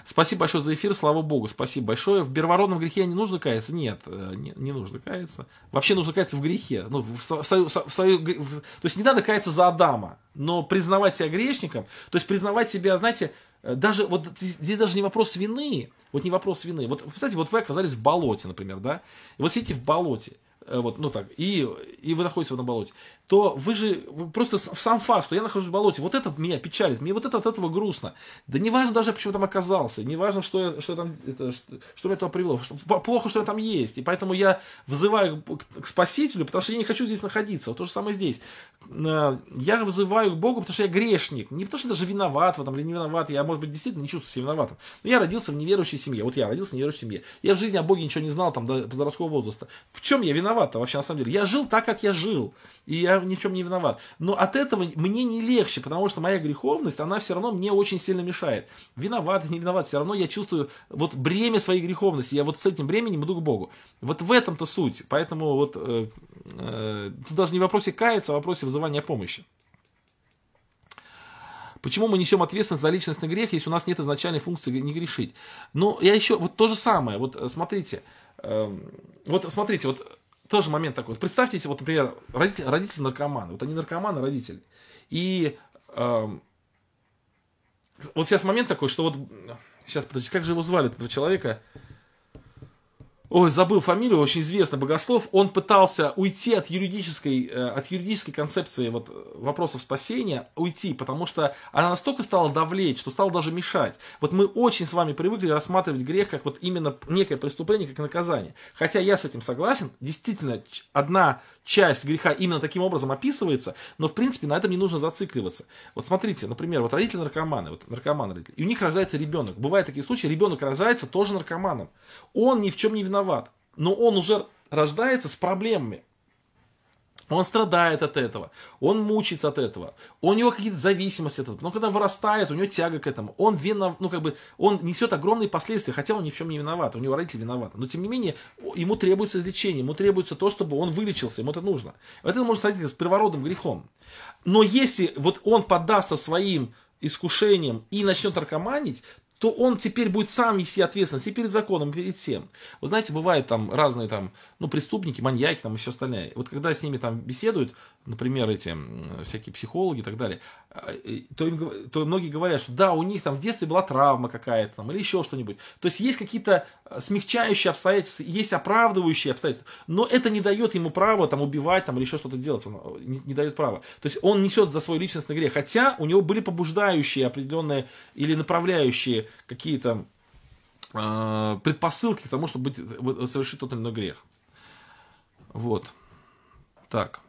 Спасибо большое за эфир, слава богу, спасибо большое. В первородном грехе не нужно каяться? Нет, э, не, не нужно каяться. Вообще нужно каяться в грехе. Ну, в, в, в, в в, то есть не надо каяться за Адама, но признавать себя грешником, то есть признавать себя, знаете, э, даже вот здесь даже не вопрос вины, вот не вопрос вины. Вот, кстати, вот вы оказались в болоте, например, да, и вот сидите в болоте, Э, вот, ну так, и, и вы находитесь в этом болоте, то вы же вы просто сам факт, что я нахожусь в болоте, вот это меня печалит, мне вот это от этого грустно. Да не важно даже, почему я там оказался, не важно, что, я, что, я там, это, что, что меня туда привело, что, плохо, что я там есть. И поэтому я вызываю к, к Спасителю, потому что я не хочу здесь находиться. Вот то же самое здесь. Э, я вызываю к Богу, потому что я грешник. Не потому что даже виноват в этом или не виноват. Я, может быть, действительно не чувствую себя виноватым. Но я родился в неверующей семье. Вот я родился в неверующей семье. Я в жизни о Боге ничего не знал там до подросткового возраста. В чем я виноват вообще на самом деле. Я жил так, как я жил. И я ни в чем не виноват. Но от этого мне не легче, потому что моя греховность, она все равно мне очень сильно мешает. Виноват, не виноват, все равно я чувствую вот бремя своей греховности. Я вот с этим бременем иду к Богу. Вот в этом-то суть. Поэтому вот э, э, тут даже не в вопросе каяться, а в вопросе вызывания помощи. Почему мы несем ответственность за личностный грех, если у нас нет изначальной функции не грешить? Ну, я еще, вот то же самое, вот э, смотрите, э, вот смотрите, вот тоже момент такой. Представьте, вот, например, родители, родители наркоманы. Вот они наркоманы, родители. И э, вот сейчас момент такой, что вот... Сейчас, подождите, как же его звали, этого человека? Ой, забыл фамилию, очень известный богослов, он пытался уйти от юридической, э, от юридической концепции вот, вопросов спасения, уйти, потому что она настолько стала давлеть, что стала даже мешать. Вот мы очень с вами привыкли рассматривать грех как вот именно некое преступление, как наказание. Хотя я с этим согласен, действительно, одна часть греха именно таким образом описывается, но в принципе на этом не нужно зацикливаться. Вот смотрите, например, вот родители наркоманы, вот наркоманы родители, и у них рождается ребенок. Бывают такие случаи, ребенок рождается тоже наркоманом. Он ни в чем не виноват, но он уже рождается с проблемами. Он страдает от этого, он мучается от этого, у него какие-то зависимости от этого. Но когда вырастает, у него тяга к этому. Он винов, ну как бы, он несет огромные последствия, хотя он ни в чем не виноват, у него родители виноваты. Но тем не менее, ему требуется излечение, ему требуется то, чтобы он вылечился, ему это нужно. Это может стать с первородным грехом. Но если вот он поддастся своим искушением и начнет наркоманить, то он теперь будет сам нести ответственность и перед законом, и перед всем. Вы знаете, бывают там разные там, ну, преступники, маньяки там и все остальное. Вот когда с ними там беседуют, например, эти всякие психологи и так далее, а, то, им, то многие говорят, что да, у них там в детстве была травма какая-то там или еще что-нибудь. То есть есть какие-то смягчающие обстоятельства, есть оправдывающие обстоятельства, но это не дает ему права там убивать там или еще что-то делать, он не, не дает права. То есть он несет за свой личностный грех, хотя у него были побуждающие определенные или направляющие какие-то э, предпосылки к тому, чтобы быть, совершить тот или иной грех. Вот. Так.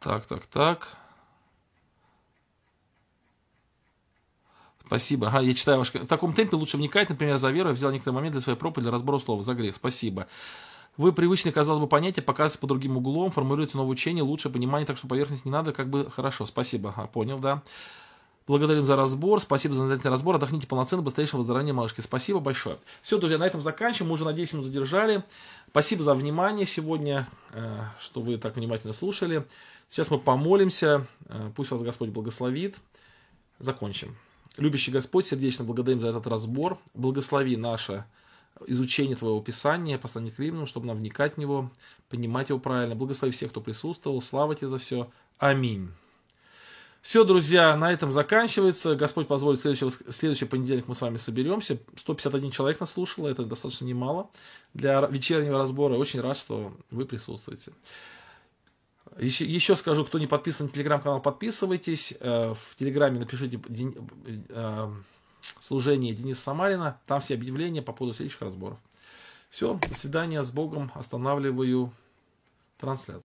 Так, так, так. Спасибо. Ага, я читаю ваш... В таком темпе лучше вникать, например, за. Я взял некоторый момент для своей проповеди, для разбора слова. За грех. Спасибо. Вы привычные, казалось бы, понятия показываете по другим углом, формулируете новое учение, лучше понимание, так что поверхность не надо, как бы хорошо. Спасибо. Ага, понял, да. Благодарим за разбор. Спасибо за наблюдательный разбор. Отдохните полноценно. Быстрейшего выздоровления, малышки. Спасибо большое. Все, друзья, на этом заканчиваем. Мы уже на 10 минут задержали. Спасибо за внимание сегодня, э, что вы так внимательно слушали. Сейчас мы помолимся. Э, пусть вас Господь благословит. Закончим. Любящий Господь, сердечно благодарим за этот разбор. Благослови наше изучение Твоего Писания, послание к Римлянам, чтобы нам вникать в него, понимать его правильно. Благослови всех, кто присутствовал. Слава Тебе за все. Аминь. Все, друзья, на этом заканчивается. Господь позволит, следующий, следующий понедельник мы с вами соберемся. 151 человек нас слушало, это достаточно немало для вечернего разбора. Очень рад, что вы присутствуете. Еще, еще скажу, кто не подписан на телеграм-канал, подписывайтесь. Э, в телеграме напишите Ден... э, служение Дениса Самарина. Там все объявления по поводу следующих разборов. Все, до свидания, с Богом. Останавливаю трансляцию.